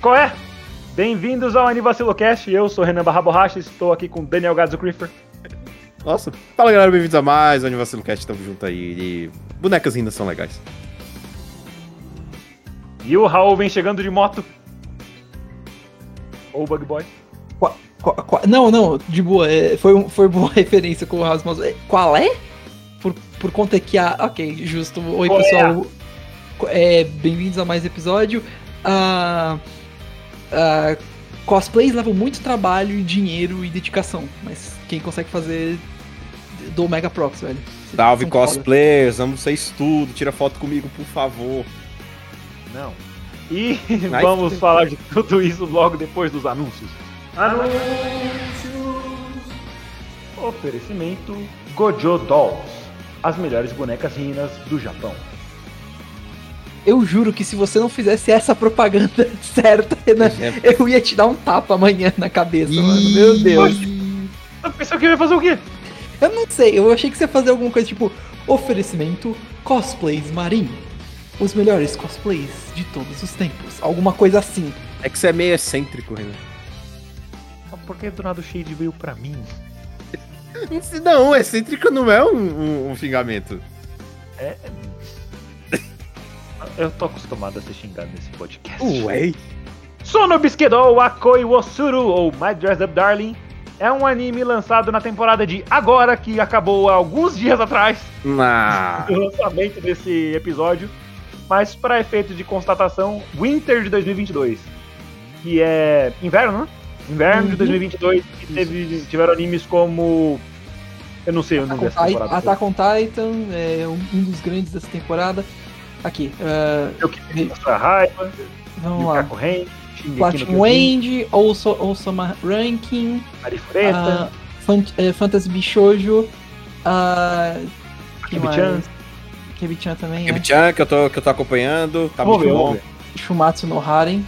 Qual é? Bem-vindos ao Anivacilocast, eu sou Renan Barra Borracha, estou aqui com Daniel Gadzo Creeper. Nossa, fala galera, bem-vindos a mais um Anivacilo Cast, tamo junto aí. E bonecas ainda são legais. E o Raul vem chegando de moto. Ou Bug Boy. Qua- qua- qua- não, não, de boa, é, foi, um- foi boa referência com o Rasmus. É, Qual é? Por, por conta que a. Ok, justo. Oi, Qual é? pessoal. Co- É, Bem-vindos a mais episódio. Ah, ah, cosplays levam muito trabalho, e dinheiro e dedicação, mas quem consegue fazer do Mega Prox, velho. Vocês Salve foda. cosplayers, amo vocês tudo, tira foto comigo, por favor. Não. E vamos falar de tudo isso logo depois dos anúncios. Anúncios! Oferecimento Gojo Dolls. As melhores bonecas rinas do Japão. Eu juro que se você não fizesse essa propaganda certa, Renan, eu ia te dar um tapa amanhã na cabeça, mano. Meu Deus. Eu pensei que eu ia fazer o quê? Eu não sei, eu achei que você ia fazer alguma coisa tipo oferecimento cosplays marinho. Os melhores cosplays de todos os tempos. Alguma coisa assim. É que você é meio excêntrico, Renan. Por que do nada o Shade veio pra mim? Não, excêntrico não é um, um- um xingamento. Eu tô acostumado a ser xingado nesse podcast. Ué? Sono Bisquedou Akoi Wosuru, ou My Dress Up Darling, é um anime lançado na temporada de agora, que acabou há alguns dias atrás Nah. do lançamento desse episódio, mas para efeito de constatação, Winter de 2022, que é inverno, né? Inverno de Uhum. 2022, que teve, tiveram animes como... Eu não sei o nome Attack dessa temporada. Attack on Titan é um dos grandes dessa temporada. Aqui, ah, Eu que tenho essa raiva, vamos lá. Platinum End, Also, Osama Ranking, Arifureta, Fan- eh, Fantasy Bishojo, uh, que Kimi-chan. mais? Kebi-chan também, é. Kibichan, que eu tô, que eu tô acompanhando, tá Vamos muito bom. Shumatsu no Haren,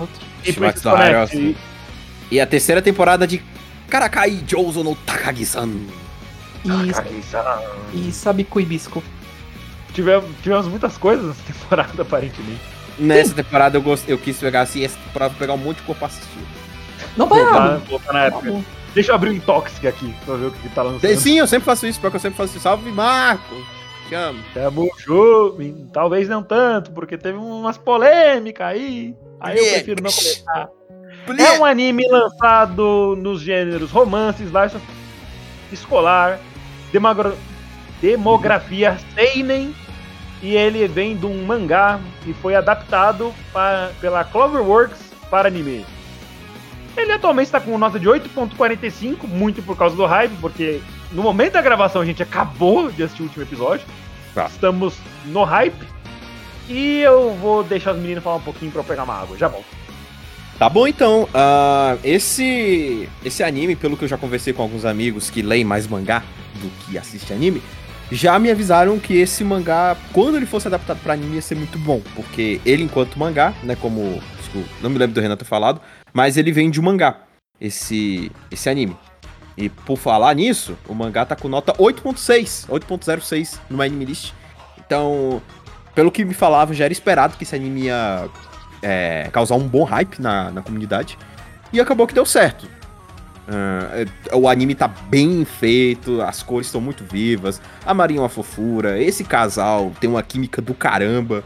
outro. E Princess no Connect, assim. E a terceira temporada de Karakai Jouzo no Takagi-san. E, Kage-san. e Sabe Kuibisco. Tivemos, tivemos muitas coisas nessa temporada, aparentemente. Nessa temporada eu, gost... eu quis pegar assim, essa temporada pegar um monte de corpo assistir. Não Voltar, na Tá época. Deixa eu abrir um Intoxic aqui pra ver o que tá lançando. Sim, eu sempre faço isso, porque eu sempre faço isso. Salve, Marco! Te amo. Tamo junto, talvez não tanto, porque teve umas polêmicas aí. Aí eu prefiro não comentar. É um anime lançado nos gêneros romance, slice escolar, demografia seinen, e ele vem de um mangá e foi adaptado pela Cloverworks para anime. Ele atualmente está com nota de 8.45, muito por causa do hype, porque no momento da gravação a gente acabou de assistir o último episódio. Tá. Estamos no hype. E eu vou deixar os meninos falar um pouquinho pra eu pegar uma água. Já volto. Tá bom então, ah, esse esse anime, pelo que eu já conversei com alguns amigos que leem mais mangá do que assiste anime, já me avisaram que esse mangá, quando ele fosse adaptado pra anime, ia ser muito bom, porque ele enquanto mangá, né, como, desculpa, não me lembro do Renan ter falado, mas ele vem de um mangá, esse esse anime. E por falar nisso, o mangá tá com nota 8.6, 8.06 no Anime List. Então, pelo que me falavam, já era esperado que esse anime ia é, causar um bom hype na, na comunidade. E acabou que deu certo. É, o anime tá bem feito, as cores estão muito vivas, a Marinha é uma fofura, esse casal tem uma química do caramba,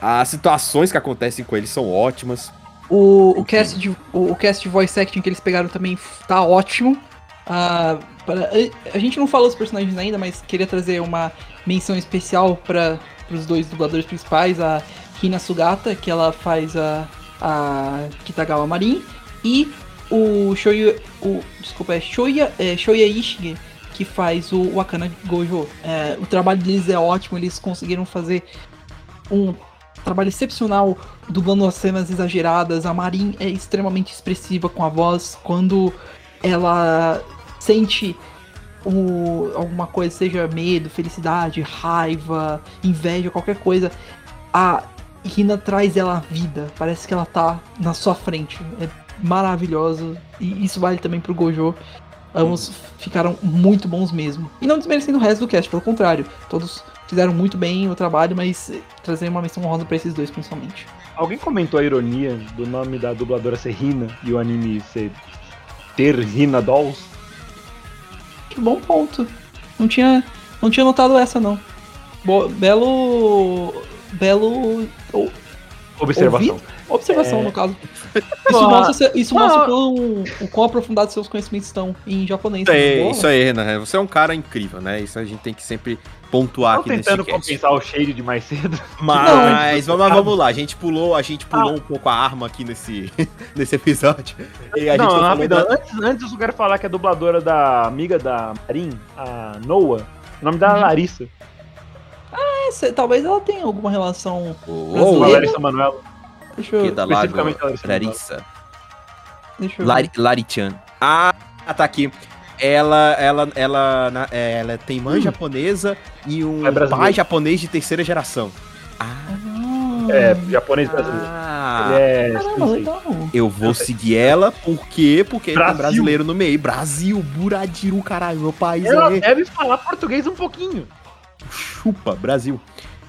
as situações que acontecem com eles são ótimas. O, o, cast de, o, o cast de voice acting que eles pegaram também tá ótimo. Ah, para- a, a gente não falou os personagens ainda, mas queria trazer uma menção especial para os dois dubladores principais, a Hina Sugata, que ela faz a, a Kitagawa Marin, e o Shoya. O, desculpa, é Shoya, é Shoya Ishige que faz o Wakana Gojo. É, o trabalho deles é ótimo, eles conseguiram fazer um trabalho excepcional dublando as cenas exageradas. A Marin é extremamente expressiva com a voz. Quando ela sente o, alguma coisa, seja medo, felicidade, raiva, inveja, qualquer coisa, a Rina traz ela à vida. Parece que ela tá na sua frente. É maravilhoso. E isso vale também pro Gojo. Ambos ficaram muito bons mesmo. E não desmerecendo o resto do cast, pelo contrário. Todos fizeram muito bem o trabalho, mas trazer uma menção honrosa pra esses dois, principalmente. Alguém comentou a ironia do nome da dubladora ser Rina e o anime ser ter Rina Dolls? Que bom ponto. Não tinha, não tinha notado essa, não. Bo- belo. Belo. ou- Observação. ouvi- Observação, É. no caso. Isso mostra, isso mostra o quão, o quão aprofundados seus conhecimentos estão em japonês. Isso aí, Boa. isso aí, Renan. Você é um cara incrível, né? Isso a gente tem que sempre pontuar Tô aqui nesse tentando compensar o shade de mais cedo. Mas vamos, vamos lá, a gente pulou, a gente pulou um pouco a arma aqui nesse, nesse episódio. E a gente não, rapidão. da- Antes, antes eu só quero falar que a dubladora da amiga da Marin, a Noah, o nome dela é Larissa. É, cê- talvez ela tenha alguma relação. Ô, Com a brasileira. Larissa Manoela. Deixa eu. que da Lago Larissa. Deixa eu Lari, Lari-chan. Ah, tá aqui. Ela, ela, ela, na- é, ela tem mãe japonesa e um É pai japonês de terceira geração. Ah, Ah, É, japonês brasileiro. ah, é. Caramba, legal. eu vou seguir ela, por quê? Porque tem Brasil. brasileiro no meio. Brasil, Buradiru, caralho, meu país Ela é... deve falar português um pouquinho. Chupa, Brasil.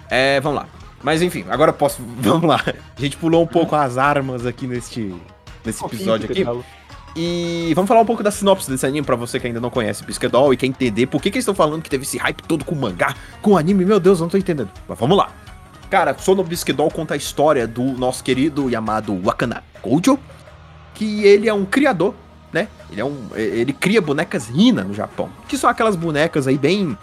É, vamos lá. Mas enfim, agora posso. Vamos lá. A gente pulou um pouco as armas aqui neste, nesse episódio aqui. E vamos falar um pouco da sinopse desse anime pra você que ainda não conhece Bisquedol e quer entender por que, que eles estão falando que teve esse hype todo com mangá, com anime. Meu Deus, eu não tô entendendo. Mas vamos lá. Cara, Sono Bisquedol conta a história do nosso querido e amado Wakana Gojo, que ele é um criador, né? Ele é um. Ele cria bonecas Hina no Japão. Que são aquelas bonecas aí bem.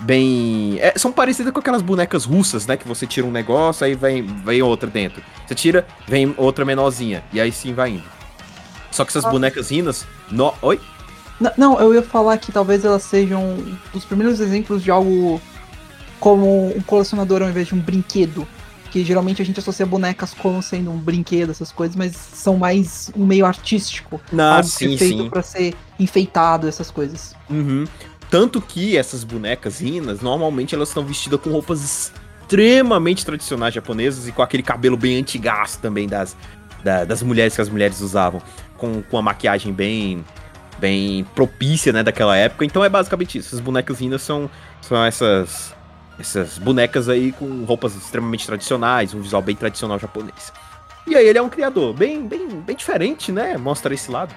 Bem. é, são parecidas com aquelas bonecas russas, né? Que você tira um negócio, aí vem, vem outra dentro. Você tira, vem outra menorzinha. E aí sim vai indo. Só que essas bonecas rinas. No... Oi? N- Não, eu ia falar que talvez elas sejam dos primeiros exemplos de algo como um colecionador ao invés de um brinquedo. Que geralmente a gente associa bonecas como sendo um brinquedo, essas coisas, mas são mais um meio artístico. Ah, algo sim, é feito sim. pra ser enfeitado, essas coisas. Uhum. Tanto que essas bonecas rinas, normalmente elas estão vestidas com roupas extremamente tradicionais japonesas e com aquele cabelo bem antigaço também das, da- das mulheres que as mulheres usavam. Com, com a maquiagem bem bem propícia, né, daquela época. Então é basicamente isso. Essas bonecas rinas são, são essas, essas bonecas aí com roupas extremamente tradicionais, um visual bem tradicional japonês. E aí ele é um criador bem, bem, bem diferente, né? Mostra esse lado.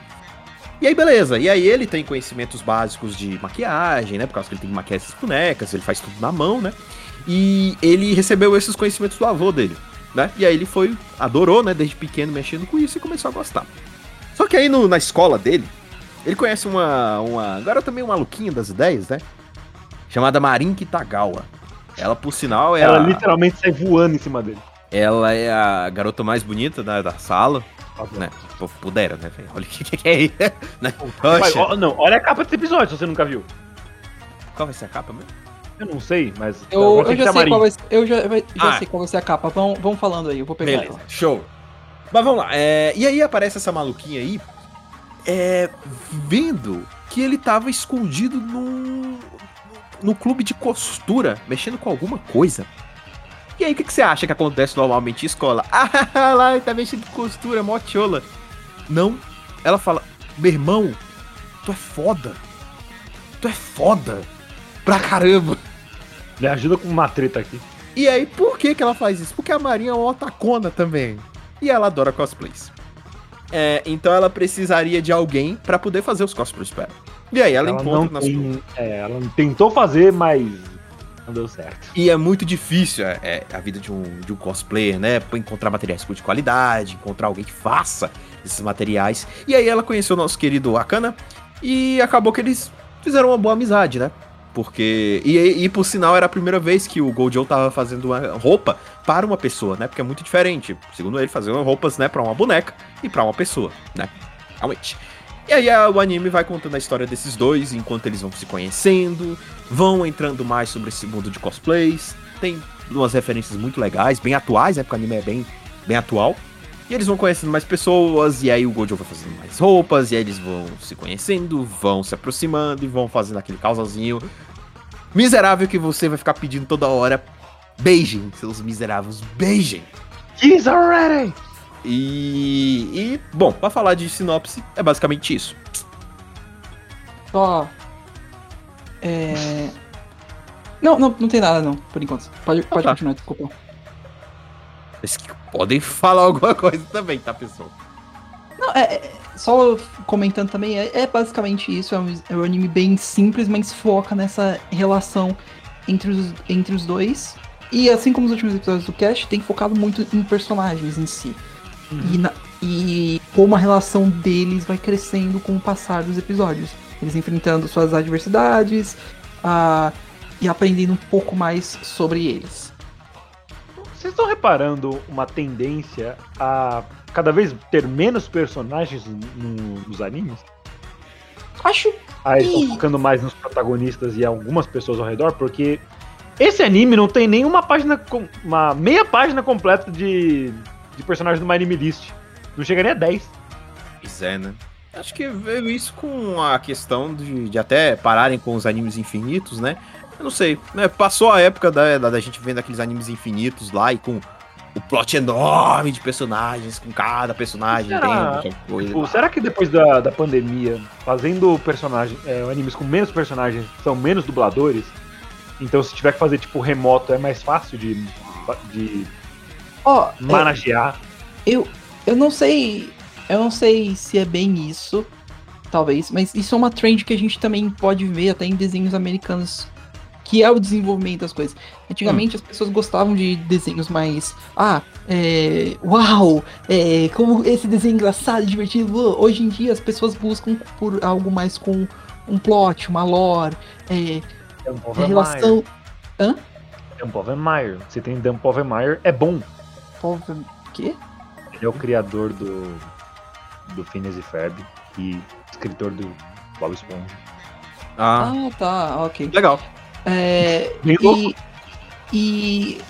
E aí, beleza. E aí ele tem conhecimentos básicos de maquiagem, né? Por causa que ele tem que maquiar essas bonecas, ele faz tudo na mão, né? E ele recebeu esses conhecimentos do avô dele, né? E aí ele foi, adorou, né? Desde pequeno mexendo com isso e começou a gostar. Só que aí no- na escola dele, ele conhece uma, uma garota meio maluquinha das ideias, né? Chamada Marin Kitagawa. Ela, por sinal, é Ela a, literalmente sai voando em cima dele. ela é a garota mais bonita da, da sala, né? Pudera, né? velho? Olha o que, que é isso, né? Mas, ó, não, olha a capa desse episódio, se você nunca viu. qual vai ser a capa mesmo? Eu não sei, mas. Eu, eu já sei qual vai ser, eu já, já Ah. sei qual vai ser a capa. Vão, vão falando aí, eu vou pegar Beleza, ela. show. Mas vamos lá. é, e aí aparece essa maluquinha aí, é, vendo que ele tava escondido no, no clube de costura, mexendo com alguma coisa. E aí, o que, que você acha que acontece normalmente em escola? Ah, lá, ele tá mexendo com costura, mó tchola. Não. Ela fala, meu irmão, tu é foda. Tu é foda. Pra caramba. Me ajuda com uma treta aqui. E aí, por que, que ela faz isso? Porque a Marinha é uma otacona também. E ela adora cosplays. É, então ela precisaria de alguém pra poder fazer os cosplays pra ela. E aí ela, Ela, encontra não nas tem, é, ela tentou fazer, mas não deu certo. E é muito difícil é, é, a vida de um, de um cosplayer, né? Encontrar materiais de qualidade, encontrar alguém que faça esses materiais. E aí ela conheceu o nosso querido Akana e acabou que eles fizeram uma boa amizade, né? Porque. E, e por sinal era a primeira vez que o Gojo tava fazendo uma roupa para uma pessoa, né? Porque é muito diferente. Segundo ele, fazer roupas, né, pra uma boneca e pra uma pessoa, né? realmente. E aí o anime vai contando a história desses dois, enquanto eles vão se conhecendo, vão entrando mais sobre esse mundo de cosplays. Tem umas referências muito legais, bem atuais, né? Porque o anime é bem, bem atual. E eles vão conhecendo mais pessoas, e aí o Gojo vai fazendo mais roupas, e aí eles vão se conhecendo, vão se aproximando e vão fazendo aquele causalzinho miserável que você vai ficar pedindo toda hora. Beijem, seus miseráveis, beijem. Kiss already! E, e, bom, pra falar de sinopse, é basicamente isso. Só. É. Não, não, não tem nada não, por enquanto. Pode, pode tá. continuar, desculpa. Vocês que podem falar alguma coisa também, tá, pessoal? Não, é, é- só comentando também, é, é basicamente isso. É um, é um anime bem simples, mas foca nessa relação entre os, entre os dois. E assim como os últimos episódios do cast, tem focado muito em personagens em si. E, na- e como a relação deles vai crescendo com o passar dos episódios. Eles enfrentando suas adversidades ah, e aprendendo um pouco mais sobre eles. Vocês estão reparando uma tendência a cada vez ter menos personagens no- nos animes? Acho Aí eles Ih. estão focando mais nos protagonistas e algumas pessoas ao redor, porque esse anime não tem nenhuma página, com- uma meia página completa de, de personagens do My Anime List. Não chega nem a 10. Pois é, né? Acho que veio isso com a questão de, de até pararem com os animes infinitos, né? Eu não sei, né? Passou a época da, da, da gente vendo aqueles animes infinitos lá e com o plot enorme de personagens, com cada personagem Será? tem coisa. Tipo, será que depois da, da pandemia, fazendo personagem, é, animes com menos personagens, são menos dubladores? Então se tiver que fazer tipo remoto é mais fácil de, de Ó, é, managear? eu, eu não sei. Eu não sei se é bem isso. Talvez, mas isso é uma trend que a gente também pode ver até em desenhos americanos. Que é o desenvolvimento das coisas. Antigamente as pessoas gostavam de desenhos mais. Ah, é. Uau! É, como esse desenho engraçado, divertido. Hoje em dia as pessoas buscam por algo mais com um plot, uma lore, é, Dump of relação. Dump of Meyer. Você tem Dump Meyer, é bom. O quê? Ele é o criador do, do Phineas e Ferb e escritor do Bob Esponja. Ah, Ah, tá, ok. legal. É, e, e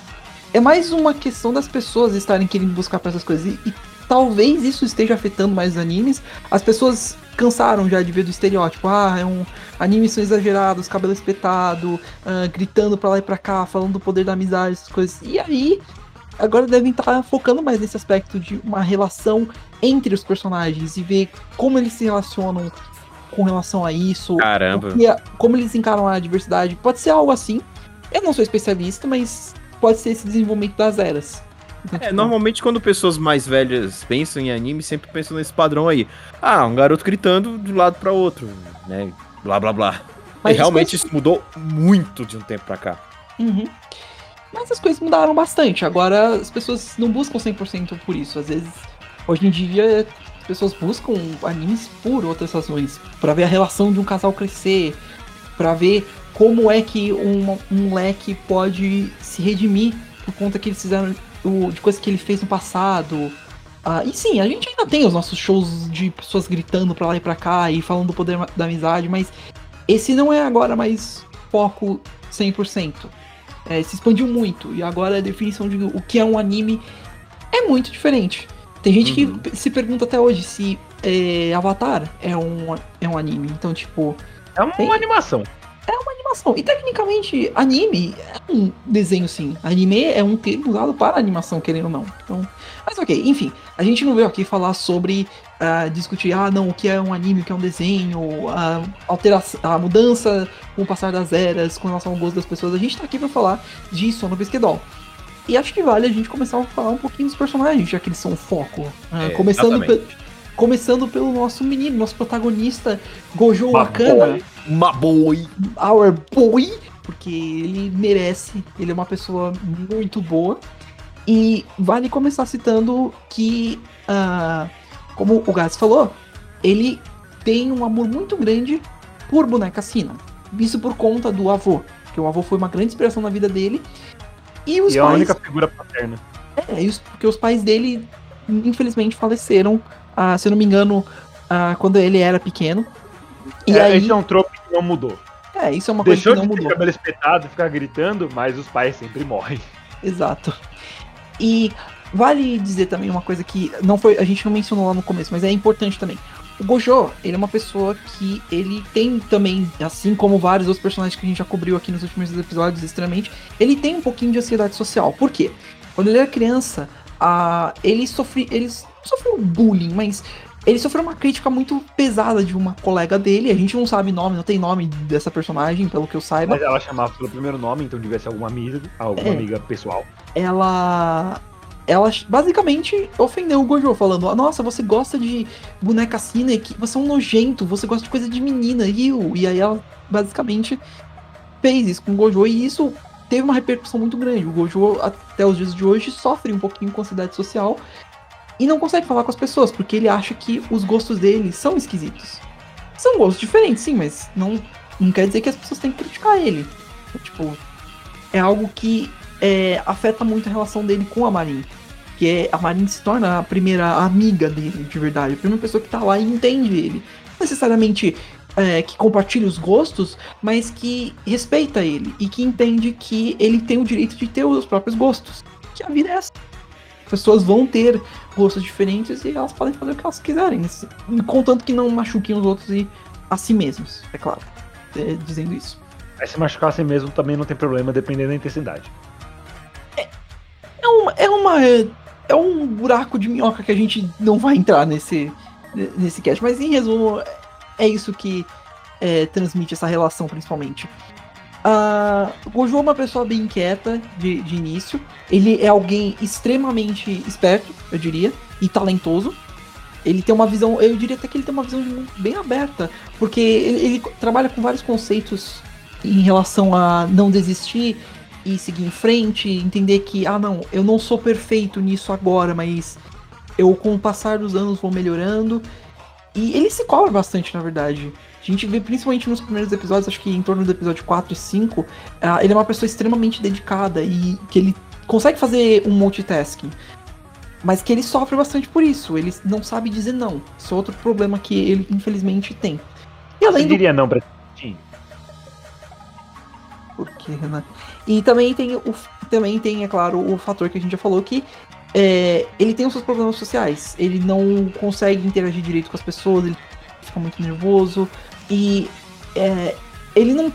é mais uma questão das pessoas estarem querendo buscar pra essas coisas. E, e talvez isso esteja afetando mais os animes. As pessoas cansaram já de ver do estereótipo. Ah, é um animes são exagerados, cabelo espetado, ah, gritando pra lá e pra cá, falando do poder da amizade, essas coisas. E aí, agora devem estar focando mais nesse aspecto de uma relação entre os personagens e ver como eles se relacionam com relação a isso. Caramba. Como eles encaram a diversidade. Pode ser algo assim. Eu não sou especialista, mas pode ser esse desenvolvimento das eras. Então, É, tipo, normalmente quando pessoas mais velhas pensam em anime, sempre pensam nesse padrão aí. Ah, um garoto gritando de um lado pra outro, né? Blá blá blá. Mas e realmente isso mudou muito de um tempo pra cá. Uhum. Mas as coisas mudaram bastante. Agora as pessoas não buscam 100% por isso. Às vezes, hoje em dia, as pessoas buscam animes por outras razões. Pra ver a relação de um casal crescer. Pra ver como é que um, um moleque pode se redimir por conta que eles fizeram o- de coisas que ele fez no passado. Ah, e sim, a gente ainda tem os nossos shows de pessoas gritando pra lá e pra cá e falando do poder da amizade, mas esse não é agora mais foco 100%. É, se expandiu muito e agora a definição de o que é um anime é muito diferente. Tem gente Uhum. que se pergunta até hoje se é, Avatar é um, é um anime. Então, tipo, É uma Tem- animação. animação. E tecnicamente, anime é um desenho sim. Anime é um termo usado para animação, querendo ou não. Então, mas ok, enfim. A gente não veio aqui falar sobre ah, discutir, ah, não, o que é um anime, o que é um desenho, a alteração, a mudança com o passar das eras, com relação ao gosto das pessoas. A gente tá aqui pra falar de Sono Pesquedol. E acho que vale a gente começar a falar um pouquinho dos personagens, já que eles são o foco. Ah, É, começando, pe- começando pelo nosso menino, nosso protagonista, Gojo Wakana Uma boi. our boy, porque ele merece, ele é uma pessoa muito boa. E vale começar citando que, ah, como o Gats falou, ele tem um amor muito grande por boneca Sina. Isso por conta do avô, que o avô foi uma grande inspiração na vida dele. E os E é a pais, única figura paterna. é, os- porque os pais dele, infelizmente, faleceram, ah, se eu não me engano, ah, quando ele era pequeno. E É, aí, Esse é um trope que não mudou. é, isso é uma coisa Deixou que não de mudou. cabelo espetado e ficar gritando, mas os pais sempre morrem. Exato. E vale dizer também uma coisa que não foi, a gente não mencionou lá no começo, mas é importante também. O Gojo, ele é uma pessoa que ele tem também, assim como vários outros personagens que a gente já cobriu aqui nos últimos episódios extremamente, ele tem um pouquinho de ansiedade social. Por quê? Quando ele era criança, a, ele, sofre, ele sofreu bullying, mas ele sofreu uma crítica muito pesada de uma colega dele. A gente não sabe nome, não tem nome dessa personagem, pelo que eu saiba. Mas ela chamava pelo primeiro nome, então devia ser alguma amiga, alguma É. amiga pessoal. ela ela basicamente ofendeu o Gojo, falando: "Ah, Nossa, você gosta de boneca Cinek, você é um nojento, você gosta de coisa de menina, Yu. E aí ela basicamente fez isso com o Gojo e isso teve uma repercussão muito grande. O Gojo, até os dias de hoje, sofre um pouquinho com ansiedade social e não consegue falar com as pessoas, porque ele acha que os gostos dele são esquisitos. São gostos diferentes, sim, mas não, não quer dizer que as pessoas têm que criticar ele. Tipo, é algo que é, afeta muito a relação dele com a Marin. Que é, a Marin se torna a primeira amiga dele, de verdade. A primeira pessoa que tá lá e entende ele. Não necessariamente é, que compartilha os gostos, mas que respeita ele. E que entende que ele tem o direito de ter os próprios gostos. Que a vida é essa. As pessoas vão ter gostos diferentes e elas podem fazer o que elas quiserem. se- Contanto que não machuquem os outros e a si mesmos, é claro. É, dizendo isso. Aí se machucar assim mesmo também não tem problema, dependendo da intensidade. É uma, é uma. É um buraco de minhoca que a gente não vai entrar nesse, nesse cast. Mas em resumo, é isso que é, transmite essa relação, principalmente. O Gojo é uma pessoa bem inquieta de, de início. Ele é alguém extremamente esperto, eu diria, e talentoso. Ele tem uma visão, eu diria até que ele tem uma visão de mundo bem aberta, porque ele, ele trabalha com vários conceitos em relação a não desistir e seguir em frente, entender que, ah não, eu não sou perfeito nisso agora, mas eu com o passar dos anos vou melhorando. E ele se cobra bastante, na verdade. A gente vê principalmente nos primeiros episódios, acho que em torno do episódio 4 e 5, ah, ele é uma pessoa extremamente dedicada e que ele consegue fazer um multitasking. Mas que ele sofre bastante por isso, ele não sabe dizer não. Isso é outro problema que ele infelizmente tem. E Você além do diria não pra. Por que, Renan? E também tem, o, também tem, é claro, o fator que a gente já falou que é, ele tem os seus problemas sociais. Ele não consegue interagir direito com as pessoas, ele fica muito nervoso. E é, ele não.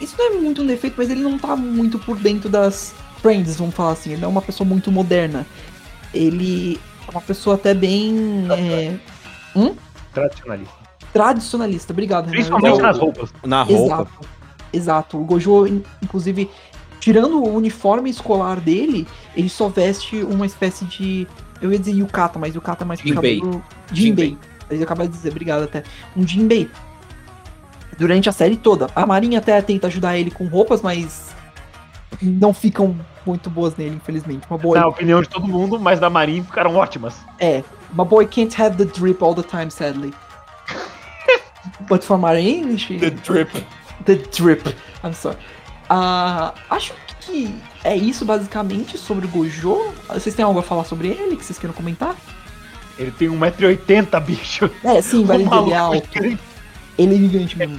Isso não é muito um defeito, mas ele não tá muito por dentro das trends, vamos falar assim. Ele é uma pessoa muito moderna. Ele é uma pessoa até bem é, Tradicionalista. tradicionalista. Obrigado, Renan. Principalmente nas roupas. Na roupa. Exato. Exato. O Gojo, in- inclusive, tirando o uniforme escolar dele, ele só veste uma espécie de. Eu ia dizer yukata, mas yukata é mais Jinbei. puxado pro- Jinbei. Ele acaba de dizer, obrigado até. Um Jinbei. Durante a série toda. A Marinha até tenta ajudar ele com roupas, mas não ficam muito boas nele, infelizmente. Uma boa. Na opinião de todo mundo, mas da Marin ficaram ótimas. É, my boy can't have the drip all the time, sadly. But for Marine, she... The drip. The drip. I'm sorry. Ah, acho que é isso basicamente sobre o Gojo. Vocês têm algo a falar sobre ele que vocês queiram comentar? Ele tem 1,80m, bicho. É, sim, vale O dizer, ele é alto. Ele é gigante mesmo.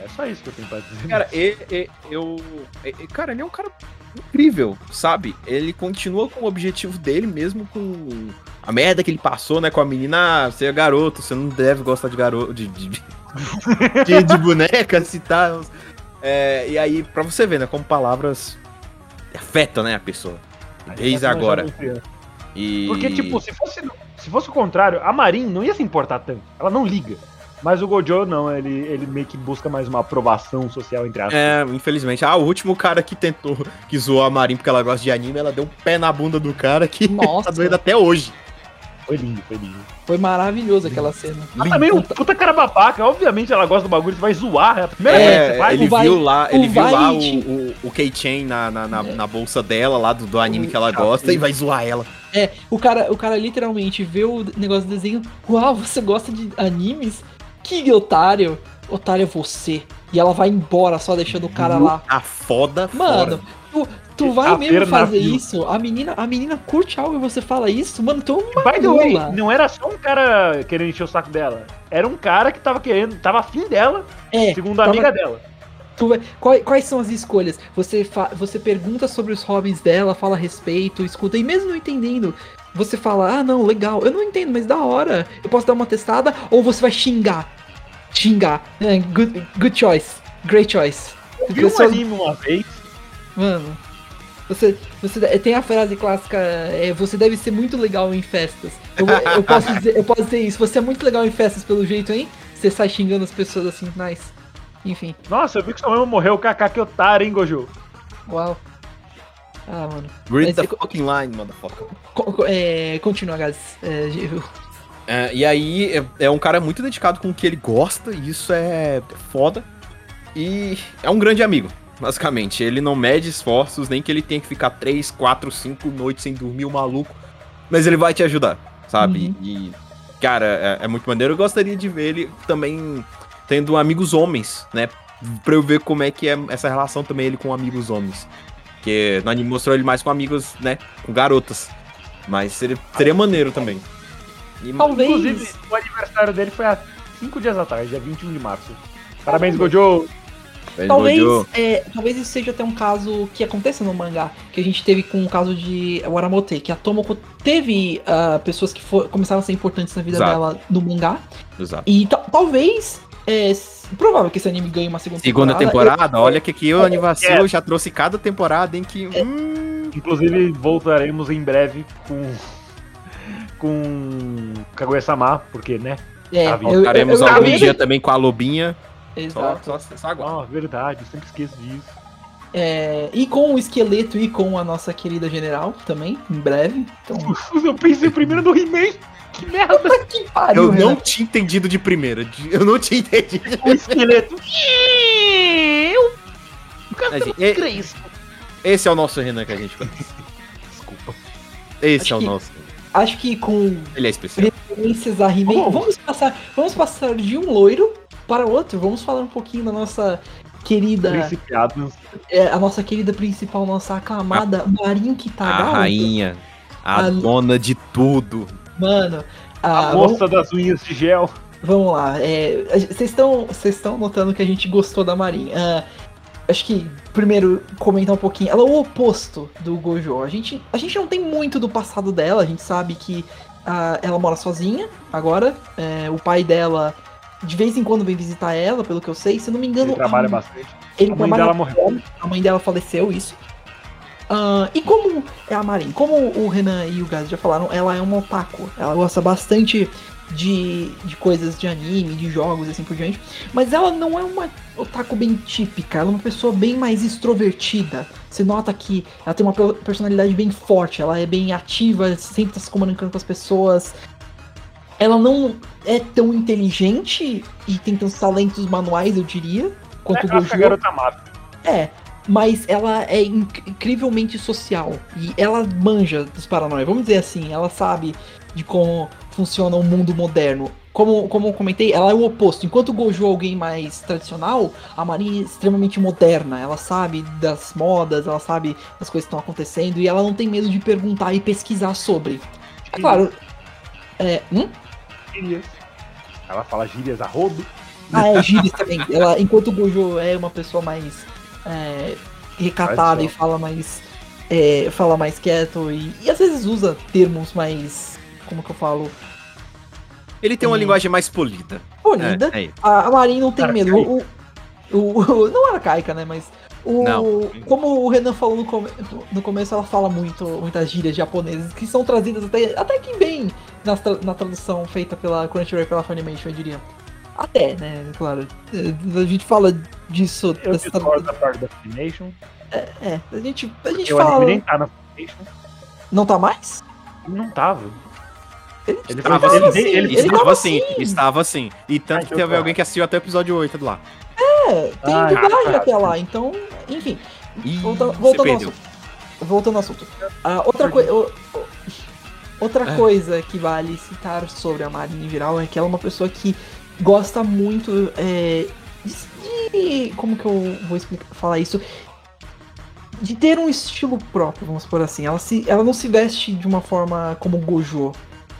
É só isso que eu tenho pra dizer. Cara, e- e- eu. e- e- Cara, ele é um cara incrível, sabe? Ele continua com o objetivo dele, mesmo com a merda que ele passou, né? Com a menina, ah, você é garoto, você não deve gostar de garoto. De, de, de, de bonecas e tal. É, e aí, pra você ver, né? Como palavras afetam, né, a pessoa. Desde agora. E... Porque, tipo, se fosse, se fosse o contrário, a Marin não ia se importar tanto. Ela não liga. Mas o Gojo, não, ele, ele meio que busca mais uma aprovação social, entre aspas. É, infelizmente. Ah, o último cara que tentou, que zoou a Marin porque ela gosta de anime, ela deu um pé na bunda do cara que Nossa. tá doendo até hoje. Foi lindo, foi lindo. Foi maravilhoso aquela cena. Mas também um puta cara babaca. Obviamente ela gosta do bagulho, você vai zoar. É a primeira vez que você É, faz. ele o vai- viu lá, o ele viu lá o, vai- o, o Keychain na, na, na, na bolsa dela, lá do, do anime O- que ela gosta, e vai zoar ela. É, o cara, o cara literalmente vê o negócio do desenho. Uau, você gosta de animes? Que otário! Otário é você. e ela vai embora só deixando o cara lá. A foda Mano, tu, tu vai mesmo fazer isso? A menina, a menina curte algo e você fala isso? Mano, tu é uma By the way, não era só um cara querendo encher o saco dela. Era um cara que tava querendo, tava afim dela, É, segundo a tava- amiga dela. tu vai- quais, quais são as escolhas? Você, fa- você pergunta sobre os hobbies dela, fala a respeito, escuta, e mesmo não entendendo, você fala, ah não, legal, eu não entendo, mas da hora, eu posso dar uma testada, ou você vai xingar. Xingar. É, good, good choice. Great choice. Eu vi um anime uma vez, Mano, você, você tem a frase clássica, é, você deve ser muito legal em festas. Eu, eu posso dizer, eu posso dizer isso, você é muito legal em festas pelo jeito, hein? Você sai xingando as pessoas assim, nice. Enfim, nossa, eu vi que sua mãe morreu, KK Kyotaro, hein, Gojo? uau. Ah, mano. Read Mas the é- fucking line, motherfucker. Co- co- é, continua, guys. É, eu- É, e aí é, é um cara muito dedicado com o que ele gosta, e isso é foda. E é um grande amigo, basicamente. Ele não mede esforços, nem que ele tenha que ficar 3, 4, 5 noites sem dormir, o maluco. Mas ele vai te ajudar, sabe? Uhum. E, cara, é, é muito maneiro. Eu gostaria de ver ele também tendo amigos homens, né? Pra eu ver como é que é essa relação também ele com amigos homens. Porque no anime mostrou ele mais com amigos, né? Com garotas. Mas seria, seria maneiro também. E- Talvez. Inclusive, o aniversário dele foi há 5 dias atrás, dia 21 de março. Parabéns, Gojo! Talvez, é, talvez isso seja até um caso que aconteça no mangá, que a gente teve com o caso de Waramote, que a Tomoko teve ah, pessoas que for- começaram a ser importantes na vida Exato. dela no mangá, Exato. e ta- talvez, é provável que esse anime ganhe uma segunda, Segunda temporada, olha que aqui o é, Anivacilo já trouxe cada temporada em que. É. hum, Inclusive, voltaremos em breve com. com. Kaguya-sama, porque, né? É, eu- eu- Voltaremos eu- eu- algum eu- dia também com a Lobinha. Só, Exato. só, só aguarda. Ah, verdade, eu sempre esqueço disso. É, e com o esqueleto e com a nossa querida general também, em breve. Então, Eu pensei primeiro no He-Man. Que merda! puta que pariu, Eu não Renan. tinha entendido de primeira. Eu não tinha entendido. O esqueleto. Eu. E- Crespo. Esse é o nosso Renan que a gente conhece. Desculpa. Esse Acho é o que- nosso. Acho que com Ele é especial. referências a He-Man, Vamos. vamos passar, vamos passar de um loiro para outro. Vamos falar um pouquinho da nossa querida, Príncipe Adams. é, a nossa querida principal, nossa aclamada A Kitagawa. rainha. A A- dona de tudo. Mano, A ah, moça das unhas de gel. Vamos lá, é, a vocês estão vocês estão notando que a gente gostou da Marin. Ah, acho que primeiro comentar um pouquinho. Ela é o oposto do Gojo. A gente, a gente não tem muito do passado dela. A gente sabe que ah, ela mora sozinha agora. É, o pai dela de vez em quando vem visitar ela, pelo que eu sei. Se eu não me engano, Ele trabalha a, bastante. ele A mãe dela morreu. a mãe dela faleceu, isso. Ah, e como é a Marin? Como o Renan e o Gaz já falaram, ela é uma otaku. Ela gosta bastante de, de coisas de anime, de jogos e assim por diante. Mas ela não é uma otaku bem típica. Ela é uma pessoa bem mais extrovertida. Você nota que ela tem uma pe- personalidade bem forte. Ela é bem ativa, sempre tá se comunicando com as pessoas. Ela não é tão inteligente e tem tantos talentos manuais, eu diria, quanto É o Gojo. garota mata. É, mas ela é inc- incrivelmente social. E ela manja dos paranoia. Vamos dizer assim, ela sabe de como funciona o mundo moderno. Como, como eu comentei, ela é o oposto. Enquanto o Gojo é alguém mais tradicional, a Marin é extremamente moderna. Ela sabe das modas, ela sabe das coisas que estão acontecendo e ela não tem medo de perguntar e pesquisar sobre. É claro. É, hum? Gírias. Ela fala gírias a rodo. Ah, é, gírias também. Ela, enquanto o Gojo é uma pessoa mais é, recatada e fala mais. é, fala mais quieto e, e às vezes usa termos mais. Como que eu falo? Ele tem uma Hum. linguagem mais polida. Bonita. É, é. A, a Marin não tem Arcaica. medo. O, o, o- não arcaica, né? Mas. O, Não. Como o Renan falou no, come- no começo, ela fala muito, muitas gírias japonesas que são trazidas até, até que bem na, tra- na tradução feita pela Crunchyroll e pela Funimation, eu diria. Até, né? Claro. É, A gente fala disso. Eu dessa discordo da parte da Funimation. É, a gente, a gente Eu fala. anime nem tá na Funimation. Não tá mais? Não tava. Ele, Ele Estava foi- assim, ele- ele- estava tava assim, estava assim. E tanto Ah, que então teve tá. alguém que assistiu até o episódio 8 do lá. É, tem Ah, dublagem ah, até lá, então. Enfim. Ih, Volta- voltando ao assunto. Voltando ao assunto. Ah, outra coisa. Outra É. coisa que vale citar sobre a Marin em geral é que ela é uma pessoa que gosta muito é, de, de. Como que eu vou explicar, falar isso? De ter um estilo próprio, vamos por assim. Ela, se, ela não se veste de uma forma como Gojo.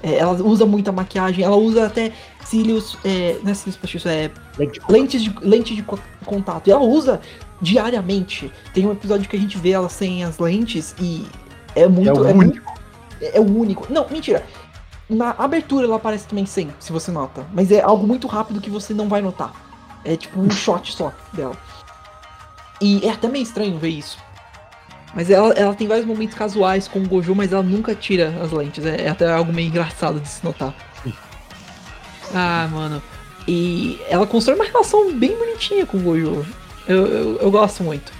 É, ela usa muita maquiagem, ela usa até cílios. É, não é cílios postiços, é lentes de, lentes de co- contato. E ela usa diariamente. Tem um episódio que a gente vê ela sem as lentes e é muito. o É, muito- é o único. Não, mentira. Na abertura ela aparece também sem, se você nota. Mas é algo muito rápido que você não vai notar. É tipo um shot só dela. E é até meio estranho ver isso. Mas ela, ela tem vários momentos casuais com o Gojo, mas ela nunca tira as lentes. É, é até algo meio engraçado de se notar. Ah, mano. E ela constrói uma relação bem bonitinha com o Gojo. Eu, eu, eu gosto muito.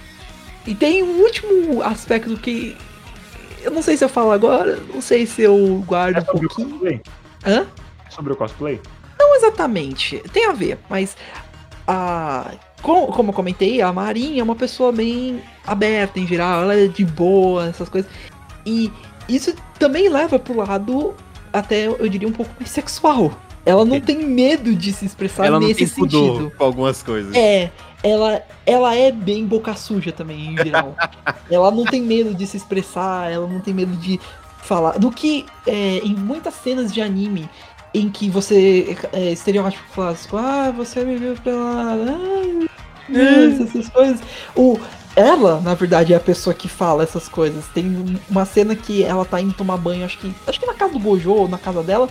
E tem um último aspecto que. Eu não sei se eu falo agora, não sei se eu guardo É um sobre o pouquinho. cosplay? Hã? É sobre o cosplay? Não exatamente. Tem a ver, mas a. com- Como eu comentei, a Marinha é uma pessoa bem aberta em geral, ela é de boa, essas coisas. E isso também leva pro lado, até eu diria, um pouco mais sexual. Ela não tem medo de se expressar Ela não nesse tem pudor sentido. com algumas coisas. É, ela, ela é bem boca suja também, em geral. ela não tem medo de se expressar, ela não tem medo de falar. Do que é, em muitas cenas de anime em que você é, estereótipo clássico, ah, você viu pela. Ah, essas coisas. O, ela, na verdade, é a pessoa que fala essas coisas. Tem uma cena que ela tá indo tomar banho, acho que. Acho que na casa do Gojo ou na casa dela.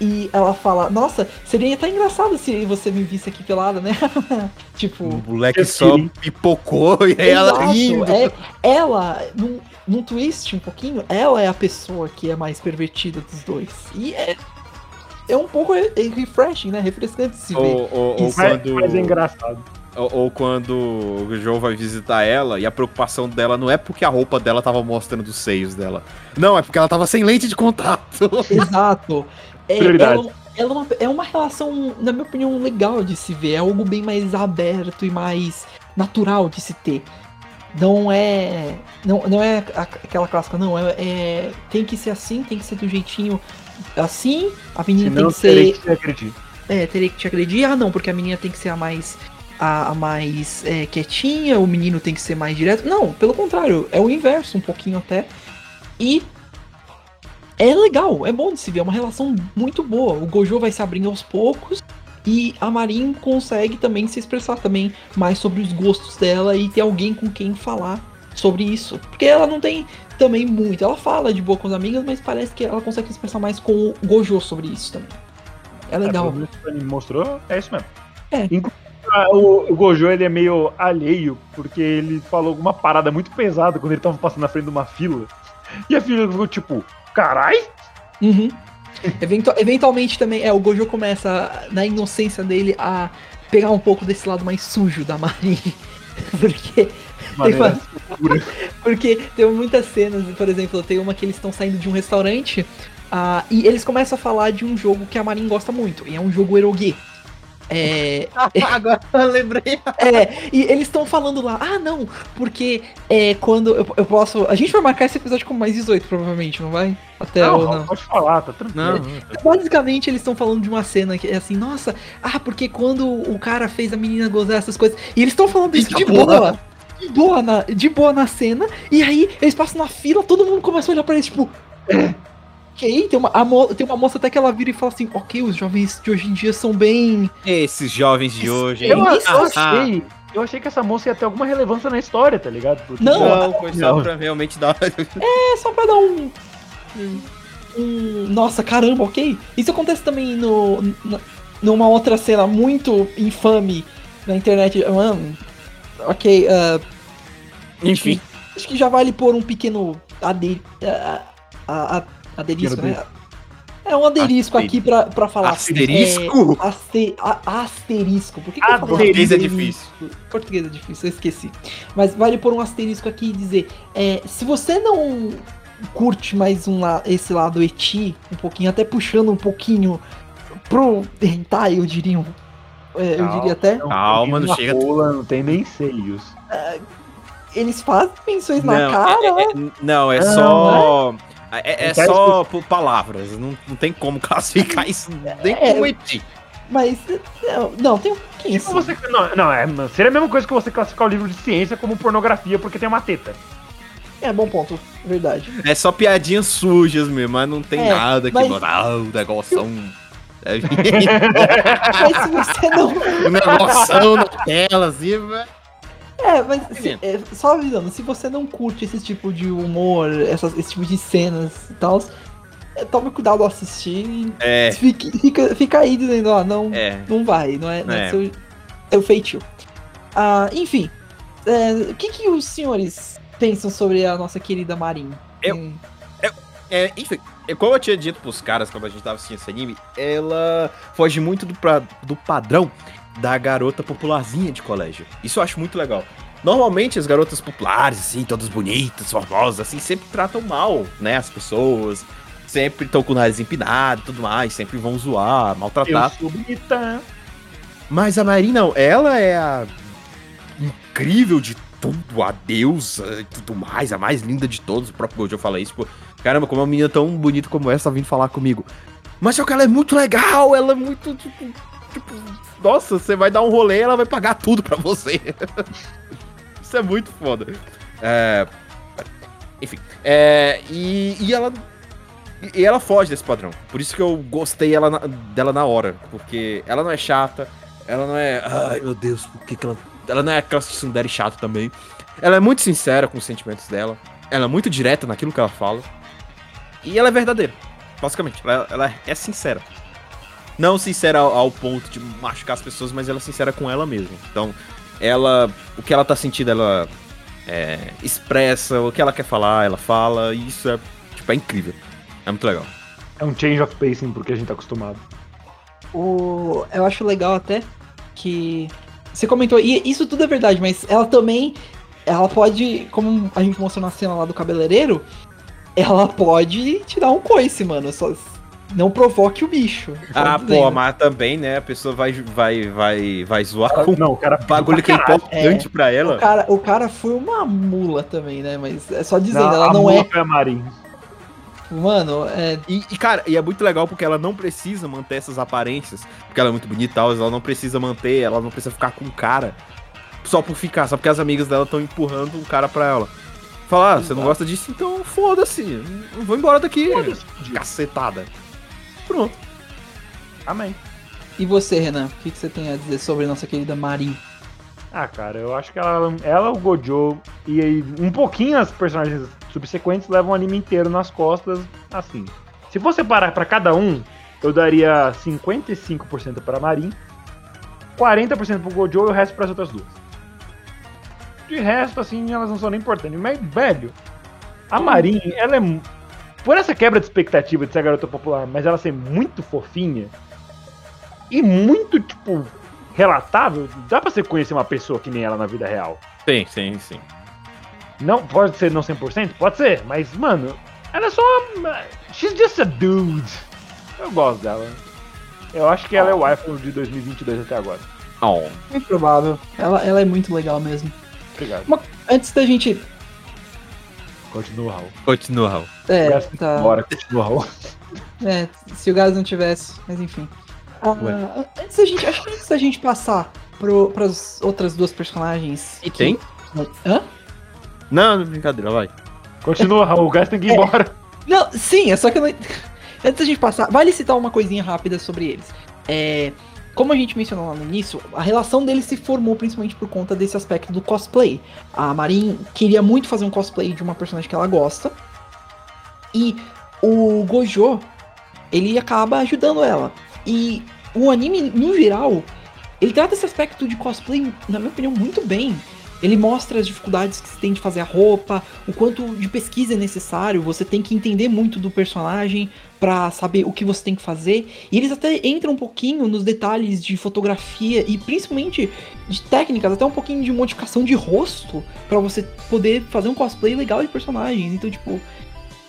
E ela fala, nossa, seria até engraçado se você me visse aqui pelada, né? tipo. O moleque só queria. pipocou e aí ela Exato, rindo. é, ela, num, num twist um pouquinho, ela é a pessoa que é mais pervertida dos dois. E é, é um pouco é- é refreshing, né? Refrescante de se ver. Ou, ou- ou. Mas, quando, mas é engraçado. ou, ou quando o João vai visitar ela e a preocupação dela não é porque a roupa dela tava mostrando os seios dela. Não, é porque ela tava sem lente de contato. Exato. É, Prioridade. ela, ela é uma- é uma relação, na minha opinião, legal de se ver. É algo bem mais aberto e mais natural de se ter. Não é. Não, não é aquela clássica, não. É, é- Tem que ser assim, tem que ser do jeitinho assim. A menina Senão tem que ser. terei que se acreditar. É, teria que te agredir. Ah, não, porque a menina tem que ser a mais. A, a mais é, quietinha, o menino tem que ser mais direto. Não, pelo contrário, é o inverso, um pouquinho até. E. É legal, é bom de se ver, é uma relação muito boa. O Gojo vai se abrindo aos poucos. E a Marin consegue também se expressar também mais sobre os gostos dela e ter alguém com quem falar sobre isso. Porque ela não tem também muito. Ela fala de boa com as amigas, mas parece que ela consegue se expressar mais com o Gojo sobre isso também. É É, legal. menos que o mostrou, é isso mesmo. É. Inclusive, ah, o, Gojo ele é meio alheio, porque ele falou alguma parada muito pesada quando ele tava passando na frente de uma fila. E a fila ficou tipo, carai? Uhum. Eventu- eventualmente também, é, o Gojo começa, na inocência dele, a pegar um pouco desse lado mais sujo da Marin. Porque, Maneira porque tem muitas cenas, por exemplo, tem uma que eles estão saindo de um restaurante ah, e eles começam a falar de um jogo que a Marin gosta muito, e é um jogo erogue. É, Agora eu lembrei. é, e eles estão falando lá, ah não, porque é quando eu, eu posso. A gente vai marcar esse episódio como mais 18, provavelmente, não vai? Até Não, ou não? pode falar, tá tranquilo. Não, Basicamente, eles estão falando de uma cena que é assim, nossa, ah, porque quando o cara fez a menina gozar essas coisas. E eles estão falando isso de Eita boa. De boa, na, de boa na cena. E aí, eles passam na fila, todo mundo começa a olhar pra eles, tipo. Ok, tem uma, tem uma moça até que ela vira e fala assim, ok, os jovens de hoje em dia são bem. Esses jovens de hoje, hein? Eu, eu Ah, achei. Eu achei que essa moça ia ter alguma relevância na história, tá ligado? Porque, Não, Não, foi só Não. pra realmente dar. É só pra dar um. um- um- nossa, caramba, ok? Isso acontece também no, n- numa outra cena muito infame na internet. Mano, ok, ah, Enfim. Acho que já vale pôr um pequeno ade... a- a- a- aderisco, né? É um aderisco aqui pra, pra falar. Asterisco? É, aste- a- asterisco. Por que, que eu falo Português é asterisco? difícil. Português é difícil, eu esqueci. Mas vale pôr um asterisco aqui e dizer: é, se você não curte mais um la- esse lado eti, um pouquinho, até puxando um pouquinho pro hentai, eu diria. um- é, eu diria até. Calma, não chega- rola, não tem nem seios. Eles fazem menções na Não, cara. é- é- não, é Não, só. É, é só por palavras. Não, não tem como classificar isso nem É. como eti. Mas. Não, não tem um pouquinho Tipo assim. você, não, não, é, seria a mesma coisa que você classificar o livro de ciência como pornografia porque tem uma teta. É, bom ponto. Verdade. É só piadinhas sujas mesmo, mas não tem É, nada que. mas- Ah, o negócio. É, Mas se você não. o negócio na tela, assim, velho. É, mas se- Entendendo. é, só avisando, se você não curte esse tipo de humor, essas- esse tipo de cenas e tal, é, tome cuidado ao assistir. É, Fique, fica, fica aí dizendo, ó, não, é. não vai, não é, não é. É. seu, é o feitio. Ah, enfim, é, o que, que os senhores pensam sobre a nossa querida Marin? Eu- Hum, É, enfim, é, como eu tinha dito pros caras quando a gente tava assistindo esse anime, ela foge muito do, pra- do padrão da garota popularzinha de colégio. Isso eu acho muito legal. Normalmente as garotas populares, assim, todas bonitas, formosas, assim, sempre tratam mal, né, as pessoas. Sempre estão com o nariz empinado e tudo mais, sempre vão zoar, Eu maltratar. sou bonita. Mas a Marin não, ela é a incrível de tudo, a deusa e tudo mais, a mais linda de todos. O próprio Gojo fala isso, pô. Caramba, como uma menina tão bonita como essa tá vindo falar comigo. Mas só que ela é muito legal, ela é muito, tipo, tipo, nossa, você vai dar um rolê, ela vai pagar tudo pra você. isso é muito foda. É, enfim, é, e, e ela e ela foge desse padrão. Por isso que eu gostei ela na- dela na hora. Porque ela não é chata. Ela não é. Ai meu Deus, por que, que ela. Ela não é aquela tsundere chata também. Ela é muito sincera com os sentimentos dela. Ela é muito direta naquilo que ela fala. E ela é verdadeira. Basicamente. Ela, ela é sincera. Não sincera ao, ao ponto de machucar as pessoas, mas ela é sincera com ela mesma. Então, ela. O que ela tá sentindo, ela. é, expressa. O que ela quer falar, ela fala. E isso é. Tipo, é incrível. É muito legal. É um change of pacing porque a gente tá acostumado. O, eu acho legal até que você comentou, e isso tudo é verdade, mas ela também, ela pode, como a gente mostrou na cena lá do cabeleireiro, ela pode te dar um coice, mano. Só não provoque o bicho. Ah, dizendo. pô, mas também, né? A pessoa vai, vai, vai, vai zoar com Não, o cara bagulho que é importante pra ela. O cara, o cara foi uma mula também, né? Mas é só dizendo, Não, ela a não mula é. foi a Marin. Mano, é. E, e, cara, e é muito legal porque ela não precisa manter essas aparências. Porque ela é muito bonita e tal, ela não precisa manter, ela não precisa ficar com o cara só por ficar, só porque as amigas dela estão empurrando um cara pra ela. Falar, ah, você não gosta disso, então foda-se. Vou embora daqui. Cacetada. Pronto. Amém. E você, Renan? O que, que você tem a dizer sobre nossa querida Marin? Ah, cara, eu acho que ela, ela o Gojo e aí um pouquinho as personagens subsequentes levam o anime inteiro nas costas, assim. Se for separar pra cada um, eu daria 55% pra Marin, 40% pro Gojo e o resto pras outras duas. De resto, assim, elas não são nem importantes. Mas, velho, a Marin, ela é. Por essa quebra de expectativa de ser a garota popular, mas ela ser muito fofinha e muito, tipo, relatável, dá pra você conhecer uma pessoa que nem ela na vida real. Sim, sim, sim. Não, pode ser não 100%? Pode ser, mas, mano, ela é só uma... She's just a dude. Eu gosto dela. Eu acho que ela é o iPhone de 2022 até agora. Oh. Muito provável. Ela, ela é muito legal mesmo. Obrigado. Antes da gente. Continua, Raul. Continua, Raul. É, tá. Bora, continua, Raul. É, se o gás não tivesse, mas enfim. Ah, antes da gente, acho que antes da gente passar para as outras duas personagens. E quem? Hã? Não, brincadeira, vai. Continua, Raul. O gás tem que ir É. embora. Não, sim, é só que eu não... Antes da gente passar, vale citar uma coisinha rápida sobre eles. É, como a gente mencionou lá no início, a relação deles se formou principalmente por conta desse aspecto do cosplay. A Marin queria muito fazer um cosplay de uma personagem que ela gosta. E o Gojo, ele acaba ajudando ela. E o anime, no geral, ele trata esse aspecto de cosplay, na minha opinião, muito bem. Ele mostra as dificuldades que se tem de fazer a roupa, o quanto de pesquisa é necessário, você tem que entender muito do personagem pra saber o que você tem que fazer. E eles até entram um pouquinho nos detalhes de fotografia e principalmente de técnicas, até um pouquinho de modificação de rosto pra você poder fazer um cosplay legal de personagens. Então, tipo,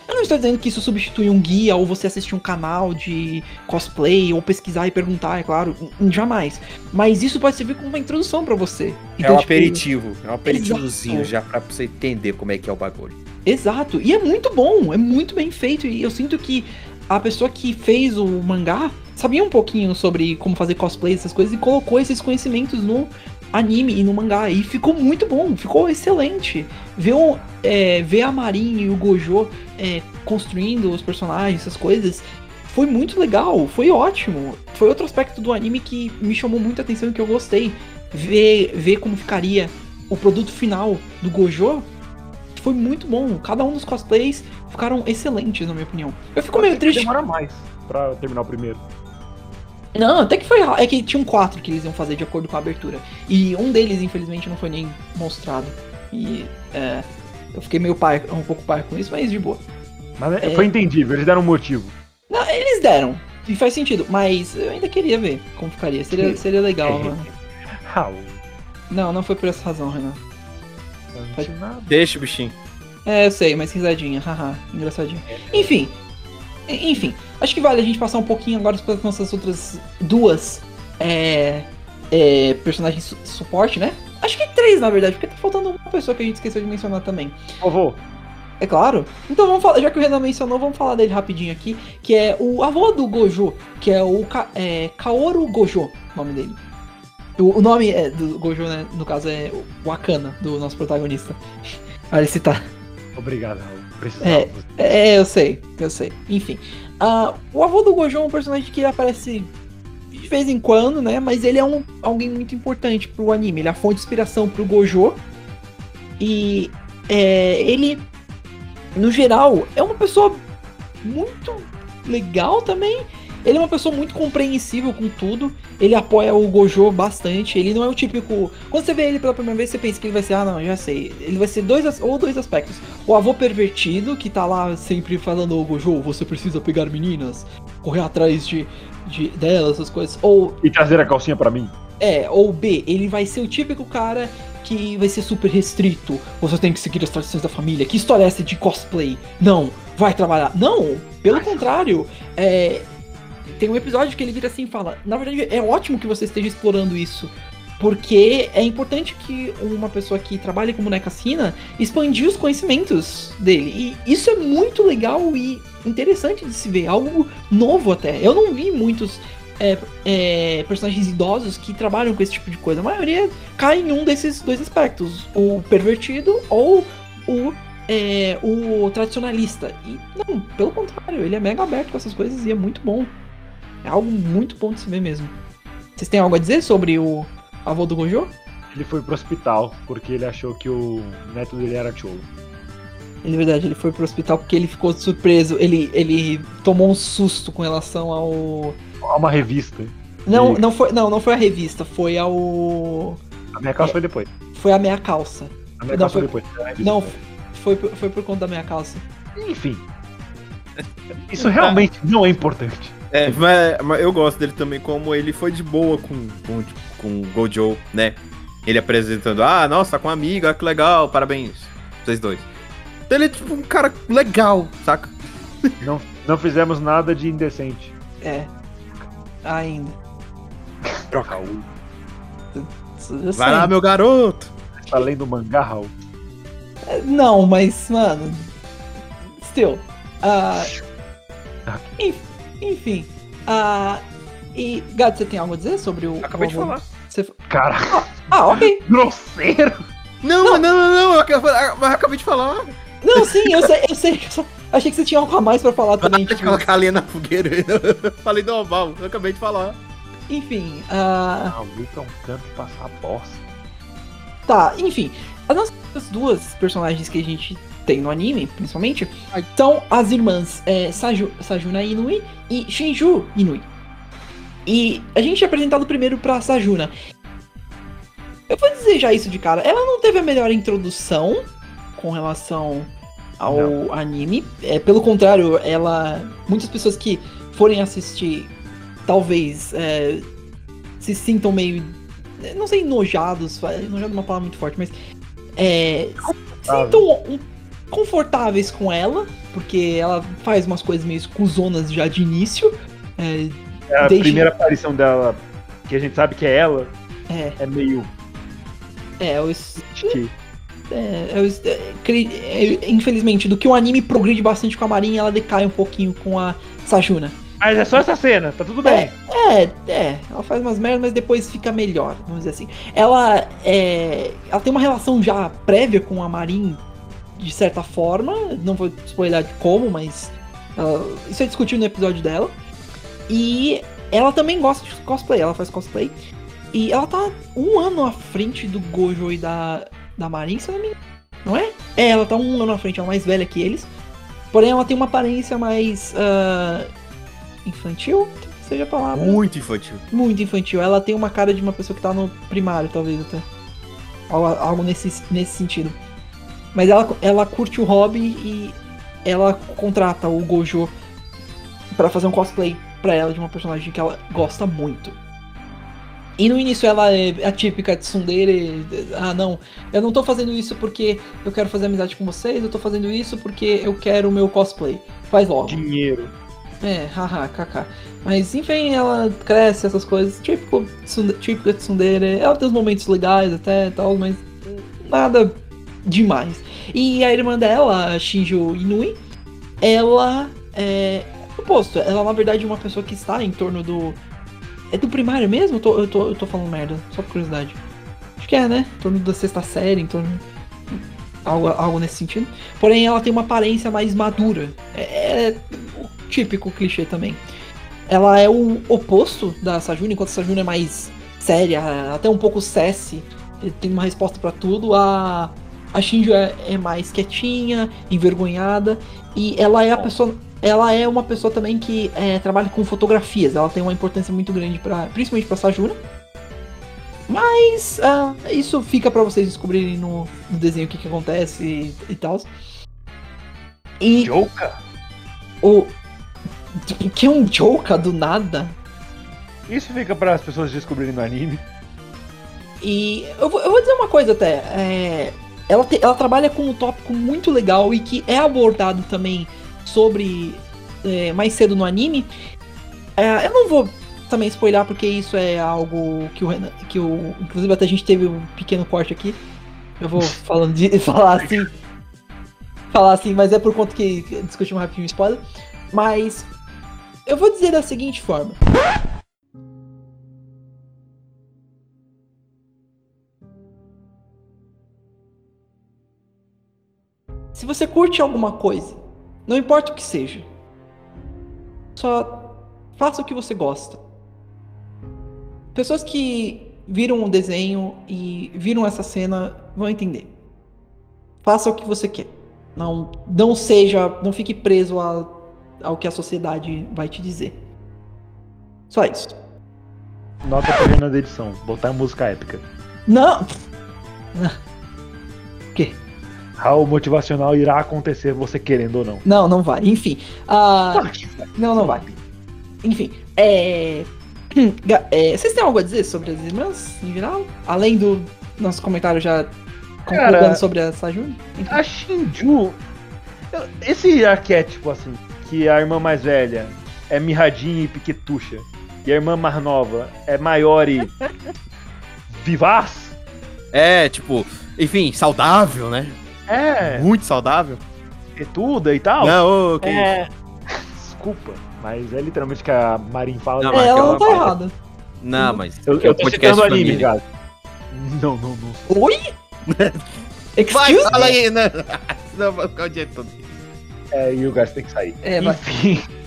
eu não estou dizendo que isso substitui um guia ou você assistir um canal de cosplay ou pesquisar e perguntar, é claro, jamais. Mas isso pode servir como uma introdução pra você. É Então, um tipo, aperitivo. É um aperitivozinho Exato. já pra você entender como é que é o bagulho. Exato. E é muito bom, é muito bem feito. E eu sinto que a pessoa que fez o mangá sabia um pouquinho sobre como fazer cosplay, essas coisas, e colocou esses conhecimentos no anime e no mangá. E ficou muito bom, ficou excelente. Ver, o- é, ver a Marin e o Gojo é, construindo os personagens, essas coisas, foi muito legal, foi ótimo. Foi outro aspecto do anime que me chamou muita atenção e que eu gostei. Ver, ver como ficaria o produto final do Gojo foi muito bom. Cada um dos cosplays ficaram excelentes, na minha opinião. Eu fico meio triste. Demora mais pra terminar o primeiro. Não, até que foi É que tinham quatro que eles iam fazer de acordo com a abertura. E um deles, infelizmente, não foi nem mostrado. E é, eu fiquei meio par, um pouco par com isso, mas de boa. Mas é- É. foi entendível, eles deram um motivo. Não, eles deram. E faz sentido, mas eu ainda queria ver como ficaria. Seria, seria legal, mano. Raul, Não, não foi por essa razão, Renan. nada. Deixa o bichinho. É, eu sei, mas risadinha, haha, engraçadinho. Enfim, enfim, acho que vale a gente passar um pouquinho agora para as nossas outras duas é, é, personagens su suporte, né? Acho que três, na verdade, porque tá faltando uma pessoa que a gente esqueceu de mencionar também. Vovô, É claro. Então vamos falar, já que o Renan mencionou, vamos falar dele rapidinho aqui, que é o avô do Gojo, que é o Ka é, Kaoru Gojo, o nome dele. O, o nome é, do Gojo, né, no caso é o Akana, do nosso protagonista. Olha esse tá. obrigado, Raul. É. É, eu sei, eu sei. Enfim. ah, o avô do Gojo é um personagem que aparece de vez em quando, né? Mas ele é um, alguém muito importante pro anime. Ele é a fonte de inspiração pro Gojo. E é, ele, no geral, é uma pessoa muito legal também. Ele é uma pessoa muito compreensível com tudo. Ele apoia o Gojo bastante. Ele não é o típico. Quando você vê ele pela primeira vez, você pensa que ele vai ser, ah, não, já sei. Ele vai ser dois ou dois aspectos. O avô pervertido, que tá lá sempre falando, ô Gojo, você precisa pegar meninas, correr atrás de, de delas, essas coisas. Ou E trazer a calcinha pra mim. é, ou B, ele vai ser o típico cara que vai ser super restrito. Você tem que seguir as tradições da família. Que história é essa de cosplay? Não, vai trabalhar. Não, pelo contrário. É, tem um episódio que ele vira assim e fala: Na verdade, é ótimo que você esteja explorando isso. Porque é importante que uma pessoa que trabalha com boneca assina expandir os conhecimentos dele. E isso é muito legal e interessante de se ver. Algo novo até. Eu não vi muitos é, é, personagens idosos que trabalham com esse tipo de coisa. A maioria cai em um desses dois aspectos: o pervertido ou o, é, o tradicionalista. E não, pelo contrário, ele é mega aberto com essas coisas e é muito bom. É algo muito bom de se ver mesmo. Vocês têm algo a dizer sobre o avô do Gojo? Ele foi pro hospital porque ele achou que o neto dele era cholo. Ele, é verdade, ele foi pro hospital porque ele ficou surpreso. Ele, ele tomou um susto com relação ao. Há uma revista. Não, E- não foi, não, não foi a revista, foi ao. A minha calça foi depois. Foi a meia calça. A minha Não, calça foi- depois. A Não, foi. foi, por- conta da meia calça. Enfim. Isso realmente não é importante. É, mas, mas eu gosto dele também, como ele foi de boa com, com, com o Gojo, né? Ele apresentando, ah, nossa, com uma amiga, que legal, parabéns, vocês dois. Então ele é tipo um cara legal, saca? Não, não fizemos nada de indecente. É. Ainda. Troca. Eu Vai lá, meu garoto. Tá lendo mangá, Raul? Não, mas, mano. Still. ah, enf- enfim. ah, e, Gato, você tem algo a dizer sobre o. Acabei de o- falar. Você- Cara, Ah, ok. grosseiro! Não, não, não, não, não, eu acabei, de falar. Não, sim, eu sei, eu sei. eu só achei que você tinha algo a mais pra falar também. Eu Tipo, colocar a linha na fogueira. Eu falei normal, eu acabei de falar. enfim. ah, Ah, o Luca é um canto passar bosta. Tá, enfim. As nossas duas personagens que a gente tem no anime, principalmente, são as irmãs é, Saju, Sajuna Inui e Shinju Inui. E a gente é apresentado primeiro pra Sajuna. Eu vou dizer já isso de cara. Ela não teve a melhor introdução com relação ao anime. É, pelo contrário, ela. Muitas pessoas que forem assistir talvez é, se sintam meio não sei, enojados, enojado é uma palavra muito forte, mas é, sintam um- confortáveis com ela, porque ela faz umas coisas meio escuzonas já de início. É, É a Desde- primeira aparição dela, que a gente sabe que é ela, é, é meio. é, eu, que- é, eu é, cre- é, infelizmente, do que o anime progride bastante com a Marinha, ela decai um pouquinho com a Sajuna. Mas é só essa cena, tá tudo bem. É, é, ela faz umas merdas, mas depois fica melhor, vamos dizer assim. Ela é. Ela tem uma relação já prévia com a Marin, de certa forma. Não vou spoiler de como, mas. ela- isso é discutido no episódio dela. E ela também gosta de cosplay, ela faz cosplay. E ela tá um ano à frente do Gojo e da, da Marin, se eu não me engano. Não é? É, ela tá um ano à frente, ela é mais velha que eles. Porém, ela tem uma aparência mais. ah, infantil? Seja a palavra. Muito infantil. Muito infantil. Ela tem uma cara de uma pessoa que tá no primário, talvez até. Algo, algo nesse, nesse sentido. Mas ela, ela curte o hobby e ela contrata o Gojo pra fazer um cosplay pra ela de uma personagem que ela gosta muito. E no início ela é a típica tsundere, ah não, eu não tô fazendo isso porque eu quero fazer amizade com vocês, eu tô fazendo isso porque eu quero o meu cosplay. Faz logo. Dinheiro. É, haha, kaká. Mas enfim, ela cresce, essas coisas. Típico, de tsundere. Ela tem uns momentos legais até e tal, mas nada demais. E a irmã dela, a Shinjo Inui, ela é oposto. Ela, na verdade, é uma pessoa que está em torno do. É do primário mesmo? Eu tô, eu tô, eu tô falando merda, só por curiosidade. Acho que é, né? Em torno da sexta série, em torno. Algo, algo nesse sentido. Porém, ela tem uma aparência mais madura. É, é o típico clichê também. Ela é o oposto da Sajuna, enquanto a Sajuna é mais séria, até um pouco sassy, tem uma resposta pra tudo. A, a Shinjo é, é mais quietinha, envergonhada, e ela é a pessoa. Ela é uma pessoa também que é, trabalha com fotografias. Ela tem uma importância muito grande, pra, principalmente pra Sajuna. Mas ah, isso fica pra vocês descobrirem no, no desenho o que, que acontece e, e tal. E Joka? o. Que é um Joka do nada. Isso fica para as pessoas descobrirem no anime. E eu vou, eu vou dizer uma coisa até. é, ela, te- ela trabalha com um tópico muito legal e que é abordado também sobre é, mais cedo no anime. É, eu não vou também spoiler porque isso é algo que o Renan, que o inclusive até a gente teve um pequeno corte aqui. Eu vou falando de falar assim, falar assim, mas é por conta que discutimos rapidinho spoiler. Mas eu vou dizer da seguinte forma. Se você curte alguma coisa, não importa o que seja, só faça o que você gosta. Pessoas que viram o desenho e viram essa cena vão entender. Faça o que você quer. Não, não seja, não fique preso a- ao que a sociedade vai te dizer. Só isso. Nota Renan da edição. Botar música épica. Não. How motivacional irá acontecer, você querendo ou não. Não, não vai. Enfim. vai. Não, não vai. Enfim, é... É, Vocês têm algo a dizer sobre as irmãs, em geral? Além do nosso comentário já concordando Cara, sobre a Sajun? Enfim. A Shinju. Esse arquétipo, assim, que a irmã mais velha é mirradinha e piquetucha, e a irmã mais nova é maior e. vivaz? É, tipo, enfim, saudável, né? É, Muito saudável. piquetuda e tal. Não, ok. É. Desculpa, mas é literalmente o que a Marin fala. Não, É, ela não tá errada. Não, mas. Eu, é um eu tô citando anime, gato. Não, não, não. Oi? Vai, Excuse fala me? aí, né? Senão vai ficar o dia todo. É, e o gato tem que sair. É. Enfim.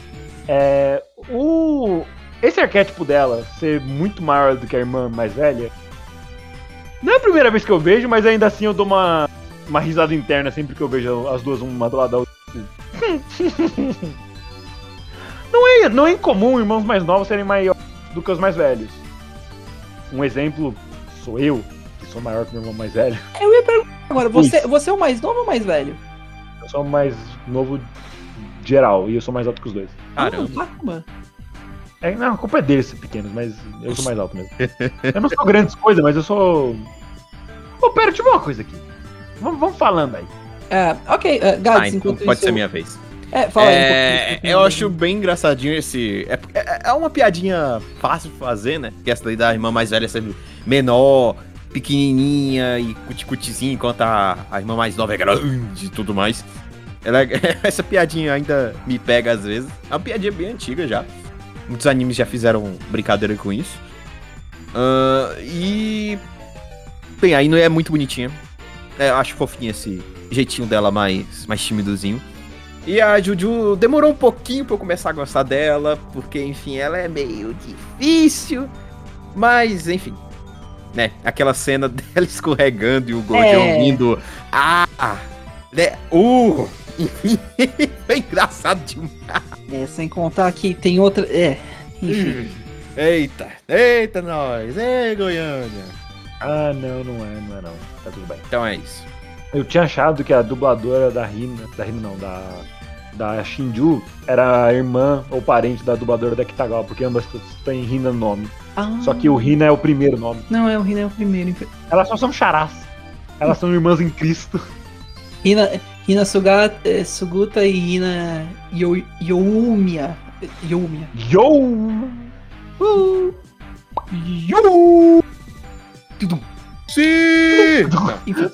É, o, esse arquétipo dela ser muito maior do que a irmã mais velha. Não é a primeira vez que eu vejo, mas ainda assim eu dou uma, uma risada interna sempre que eu vejo as duas uma do lado da outra. Não é, não é incomum irmãos mais novos serem maiores do que os mais velhos. Um exemplo sou eu, que sou maior que meu irmão mais velho. Eu ia perguntar agora, você, você é o mais novo ou mais velho? Eu sou o mais novo geral e eu sou mais alto que os dois. Caramba. Ah, caramba. É, não, a culpa é deles ser pequenos, mas eu sou mais alto mesmo. eu não sou grandes coisas, mas eu sou. Ô, pera, deixa eu ver uma coisa aqui. Vamos, vamos falando aí. É, ok, uh, Gads, Ah, então enquanto pode isso... ser minha vez. É, fala aí um É, pouquinho, um eu acho bem engraçadinho esse. É, é- é uma piadinha fácil de fazer, né? Que essa daí da irmã mais velha ser menor, pequenininha e cuticutizinha, enquanto a, a irmã mais nova é grande e tudo mais. Ela, é- essa piadinha ainda me pega às vezes. É uma piadinha bem antiga já. Muitos animes já fizeram brincadeira com isso. Ah, e. Bem, aí não é muito bonitinha. É, eu acho fofinha esse jeitinho dela mais, mais timidozinho. E a Juju demorou um pouquinho pra eu começar a gostar dela, porque, enfim, ela é meio difícil. Mas, enfim. Né, aquela cena dela escorregando e o Gojo É. ouvindo. Ah! Né, uh! Enfim, foi engraçado demais. É, sem contar que tem outra. É. Enfim. Eita, eita nós, ei Goiânia. Ah, não, não é, não é não. Tá tudo bem. Então é isso. Eu tinha achado que a dubladora da Rina, da Rina não, da da Shinju era a irmã ou parente da dubladora da Kitagawa, porque ambas têm Rina no nome. Ah, Só que o Rina é o primeiro nome. Não, é o Rina é o primeiro. Elas só são charás. Elas são irmãs em Cristo. Rina, Rina Suga, eh, Suguta e Rina Yo, Youmia. Youmia. Yo! Uh, Yo! Tudum. Sim!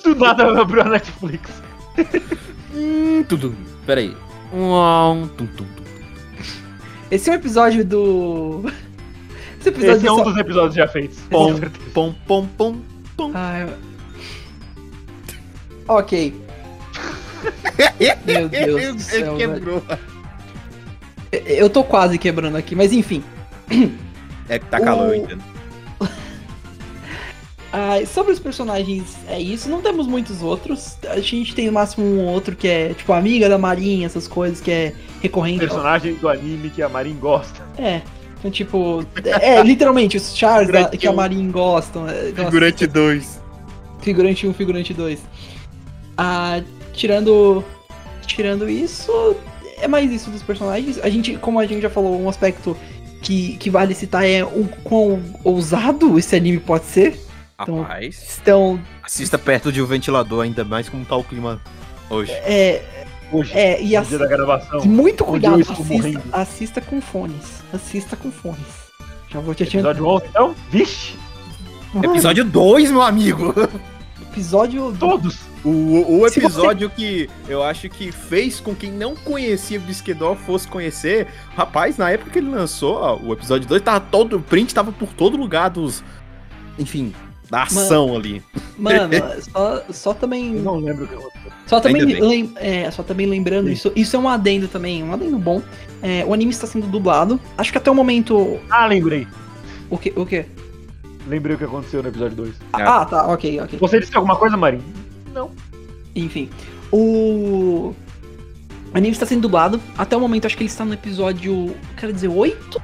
Do nada abriu a Netflix. Hum, tudo. Pera aí. Um, tum, tum, tum. Esse é um episódio do. Esse episódio Esse é um só- dos episódios já feitos. Pom, pom, pom, pom, pom. Ah, eu- Ok. Meu Deus do céu, quebrou. Eu tô quase quebrando aqui, mas enfim. É que tá calor, O- eu sobre os personagens, é isso. Não temos muitos outros. A gente tem no máximo um outro que é, tipo, amiga da Marinha, essas coisas que é recorrente. Personagem do anime que a Marin gosta. É. Então, tipo, é, literalmente, os chars da- que a um. Marin gostam. é, gosta- Figurante 2. Figurante 1, figurante 2. Ah, tirando. Tirando isso, é mais isso dos personagens. A gente, como a gente já falou, um aspecto que, que vale citar é o quão ousado esse anime pode ser. Então- Rapaz, Então, assista perto de um ventilador, ainda mais como tá o clima hoje. é. Hoje, É, e no assi- dia da gravação. muito cuidado, assista, assista com fones. Assista com fones. Já vou te adiantar. Episódio 11, então? Vixe! Episódio 2, meu amigo! Episódio do- Todos! O, o episódio que eu acho que fez com quem não conhecia Bisquedor fosse conhecer. Rapaz, na época que ele lançou, ó, o episódio 2 tava todo. O print tava por todo lugar dos. Enfim, da ação ali. Mano, só, só também. Eu não lembro o que aconteceu. Só também, lem- é, só também lembrando, Sim. isso, isso é um adendo também, um adendo bom. É, o anime está sendo dublado. Acho que até o momento. Ah, lembrei. O que? O quê? Lembrei o que aconteceu no episódio 2. Ah, ah, tá, ok, ok. Você disse alguma coisa, Marin? Enfim. O. O anime está sendo dublado. Até o momento, acho que ele está no episódio. Quero dizer, 8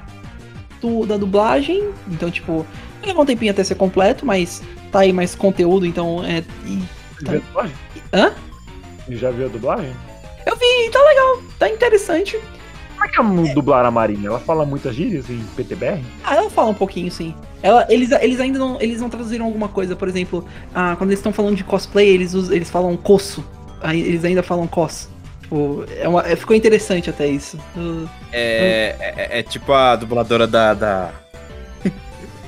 do, da dublagem. Então, tipo, vai levar um tempinho até ser completo, mas tá aí mais conteúdo, então é. E, Você Tá. viu a dublagem? Hã? Você já viu a dublagem? e tá legal, tá interessante. Como é que é dublar a Marinha? Ela fala muitas gírias em PTBR? Ah, ela fala um pouquinho, sim. Ela, eles, eles ainda não, eles não traduziram alguma coisa, por exemplo, ah, quando eles estão falando de cosplay, eles, eles falam coço. Aí eles ainda falam cos. Tipo, é uma- é- ficou interessante até isso. Uh, É, é, é tipo a dubladora da. Da,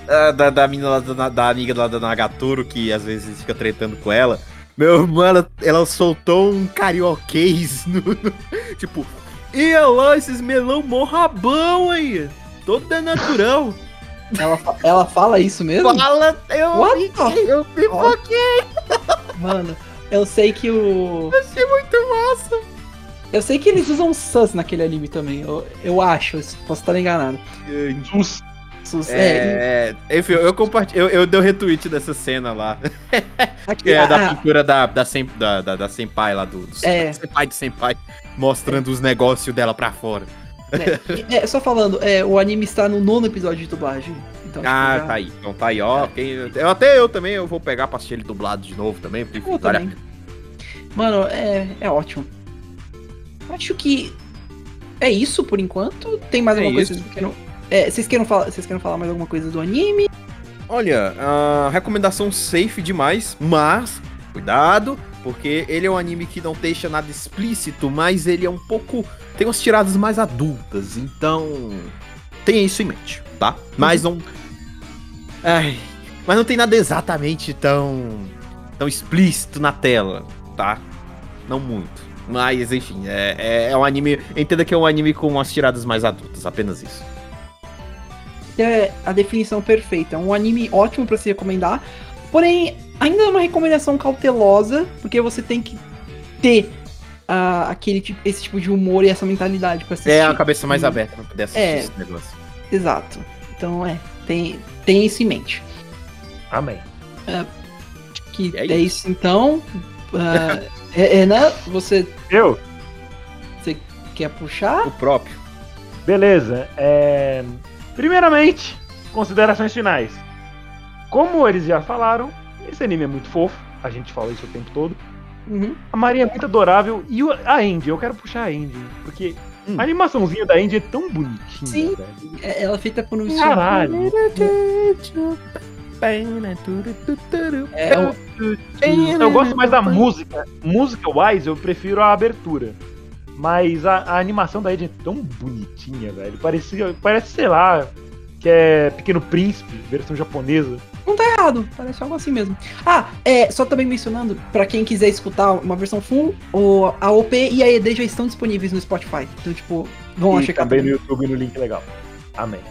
da, da, da menina lá da, da amiga lá da Nagatoro, que às vezes fica tretando com ela. Meu irmão, ela, ela soltou um carioquês no, no- Tipo, e olha lá, esses melão morrabão aí. Todo é natural. ela, ela fala isso mesmo? Fala, eu. What Eu pipoquei, Mano, eu sei que o. achei muito massa. Eu sei que eles usam sus naquele anime também. Eu, eu acho, eu posso estar enganado. Sus. É, É, enfim, eu compartilhei, eu, eu dei o retweet dessa cena lá. aqui, Que é da ah, pintura da, da, sem, da, da, da Senpai lá do, do É. Senpai de Senpai, mostrando os negócios dela pra fora. é, é, só falando, é, o anime está no nono episódio de dublagem. Então, Ah, já- tá aí. Então tá aí, ó. Quem, eu, até eu também, eu vou pegar pra assistir ele dublado de novo também, porque Eu a também. Mano, é, é ótimo. Acho que é isso por enquanto. Tem mais É alguma coisa isso. que vocês queiram. É, vocês queiram falar, vocês queiram falar mais alguma coisa do anime? Olha, a recomendação safe demais, mas cuidado, porque ele é um anime que não deixa nada explícito, mas ele é um pouco. tem umas tiradas mais adultas, então. tenha isso em mente, tá? Mas não. Ai. Mas não tem nada exatamente tão. tão explícito na tela, tá? Não muito. Mas, enfim, é, é, é um anime. Entenda que é um anime com umas tiradas mais adultas, apenas isso. É a definição perfeita. Um anime ótimo pra se recomendar. Porém, ainda é uma recomendação cautelosa, porque você tem que ter ah, aquele tipo, esse tipo de humor e essa mentalidade pra assistir. É a cabeça mais Hum. aberta pra poder assistir É. esse negócio. Exato. Então, é, tem, tem isso em mente. Amém. Que É é, isso. então. Ah, é- Renan, você, Eu? você quer puxar? O próprio. Beleza. É... Primeiramente, considerações finais. Como eles já falaram, esse anime é muito fofo. A gente fala isso o tempo todo. Uhum. A Maria é muito adorável. E a Andy, eu quero puxar a Andy. Porque Hum. a animaçãozinha da Andy é tão bonitinha, Sim. velho. É- Ela é feita por um Caralho. É, um- Eu gosto mais da música. Música wise, eu prefiro a abertura. Mas a, a animação da Ed é tão bonitinha, velho. Parece, parece, sei lá, que é Pequeno Príncipe, versão japonesa. não tá errado, parece algo assim mesmo. Ah, é, só também mencionando, pra quem quiser escutar uma versão full, o, a OP e a ED já estão disponíveis no Spotify. Então, tipo, vão e checar também no também. YouTube no link legal. Amém.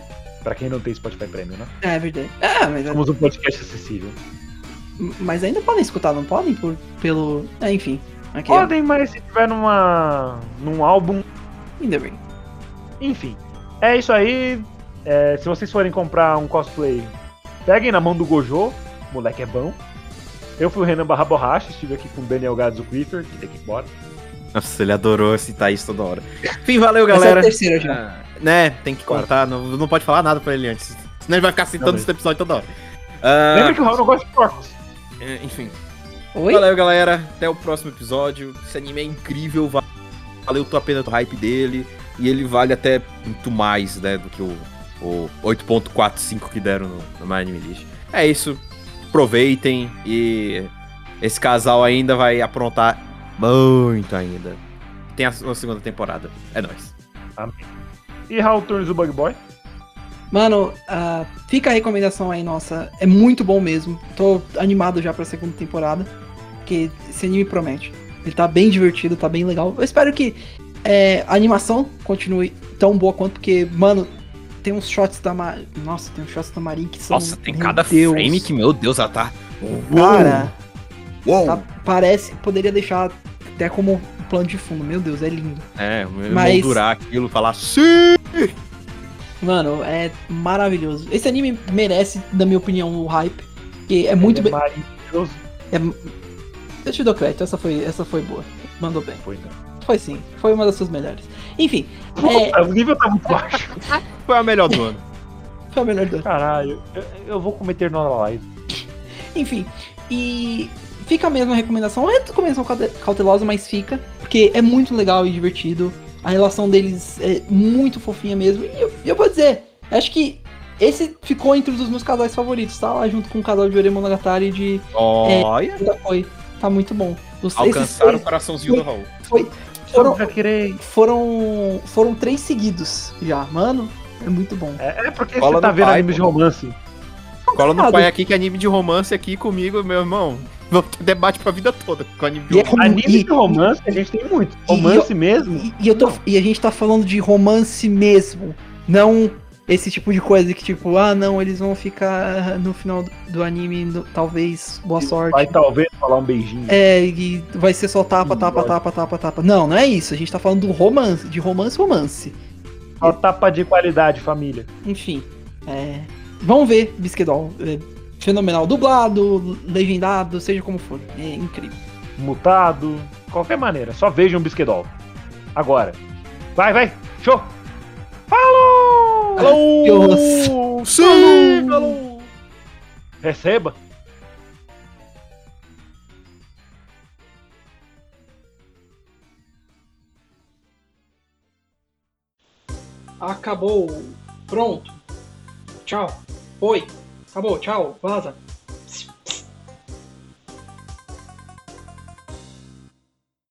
Pra quem não tem Spotify Premium, né? É verdade. É, mas, Somos um podcast acessível. mas ainda podem escutar, não podem? Por, pelo. É, enfim. Aqui, ó. Podem, mas se tiver numa, num álbum, Ainda bem. enfim. É isso aí. É, se vocês forem comprar um cosplay, peguem na mão do Gojo, o moleque é bom. Eu fui o Renan Barra Borracha, estive aqui com o Daniel do Clifford, que tem que ir embora. Nossa, ele adorou citar isso toda hora. Enfim, valeu, Essa é a galera. terceira já. Ah, né, tem que contar, não, não pode falar nada pra ele antes. Senão ele vai ficar citando Não, esse episódio toda hora. Ah, Lembra que o Raul não gosta de porcos. é, enfim. Oi? Valeu, galera. Até o próximo episódio. Esse anime é incrível. va- Valeu a pena do hype dele. E ele vale até muito mais, né, do que o, o 8.45 que deram no, no My Anime List. É isso. Aproveitem. E esse casal ainda vai aprontar muito ainda. Tem a, uma segunda temporada. É nóis. E Raul Turns do Bug Boy. Mano, ah, fica a recomendação aí, nossa. É muito bom mesmo. Tô animado já pra segunda temporada. Porque esse anime promete. Ele tá bem divertido, tá bem legal. Eu espero que é, a animação continue tão boa quanto, porque, mano, tem uns shots da Marin. Nossa, tem uns shots da Marin que são. Nossa, tem cada Deus. frame que, meu Deus, ela tá. Cara, Uou! tá- parece. Poderia deixar até como um plano de fundo. Meu Deus, é lindo. É, Mas- moldurar aquilo, falar sim! Mano, é maravilhoso. Esse anime merece, na minha opinião, o hype. Que é muito Ele bem. é maravilhoso. Eu te dou crédito, essa foi, essa foi boa. Mandou bem. Foi, não. Foi sim, foi uma das suas melhores. Enfim, é, o nível tá muito baixo. Foi a melhor do ano. foi a melhor das. Caralho, eu, eu vou cometer na live. Enfim, e fica mesmo a recomendação. É recomendação caute- cautelosa, mas fica. Porque é muito legal e divertido. A relação deles é muito fofinha mesmo. E eu, eu vou dizer, acho que esse ficou entre os meus casais favoritos, tá? Lá junto com o casal de Ore Monogatari e de Olha, Ainda foi. Tá muito bom. Os, alcançaram o coraçãozinho do Raul. foram, Já querer. foram, foram três seguidos já. Mano, é muito bom. É, é porque Cola você tá vendo pai, animes de pô. romance. Cola no pai aqui que é anime de romance aqui comigo, meu irmão. Debate pra vida toda com anime de é romance. rom- Anime e- de romance a gente tem muito. Romance mesmo. E, e eu tô, e a gente tá falando de romance mesmo. Não esse tipo de coisa que, tipo, ah, não, eles vão ficar no final do, anime, no- talvez, boa sorte. Vai talvez falar um beijinho. É, e vai ser só tapa, tapa, tapa, tapa, tapa. Não, não é isso. A gente tá falando do romance, de romance, romance. Só tapa de qualidade, família. Enfim, é, vamos ver Bisquedol. É fenomenal. Dublado, legendado, seja como for. É incrível. Mutado. Qualquer maneira. Só vejam um bisquedol. Agora. Vai, vai. Show. Falou! Deus. Sim, falou! Receba. Acabou. Pronto. Tchau. Oi. Acabou. Tchau. Vaza.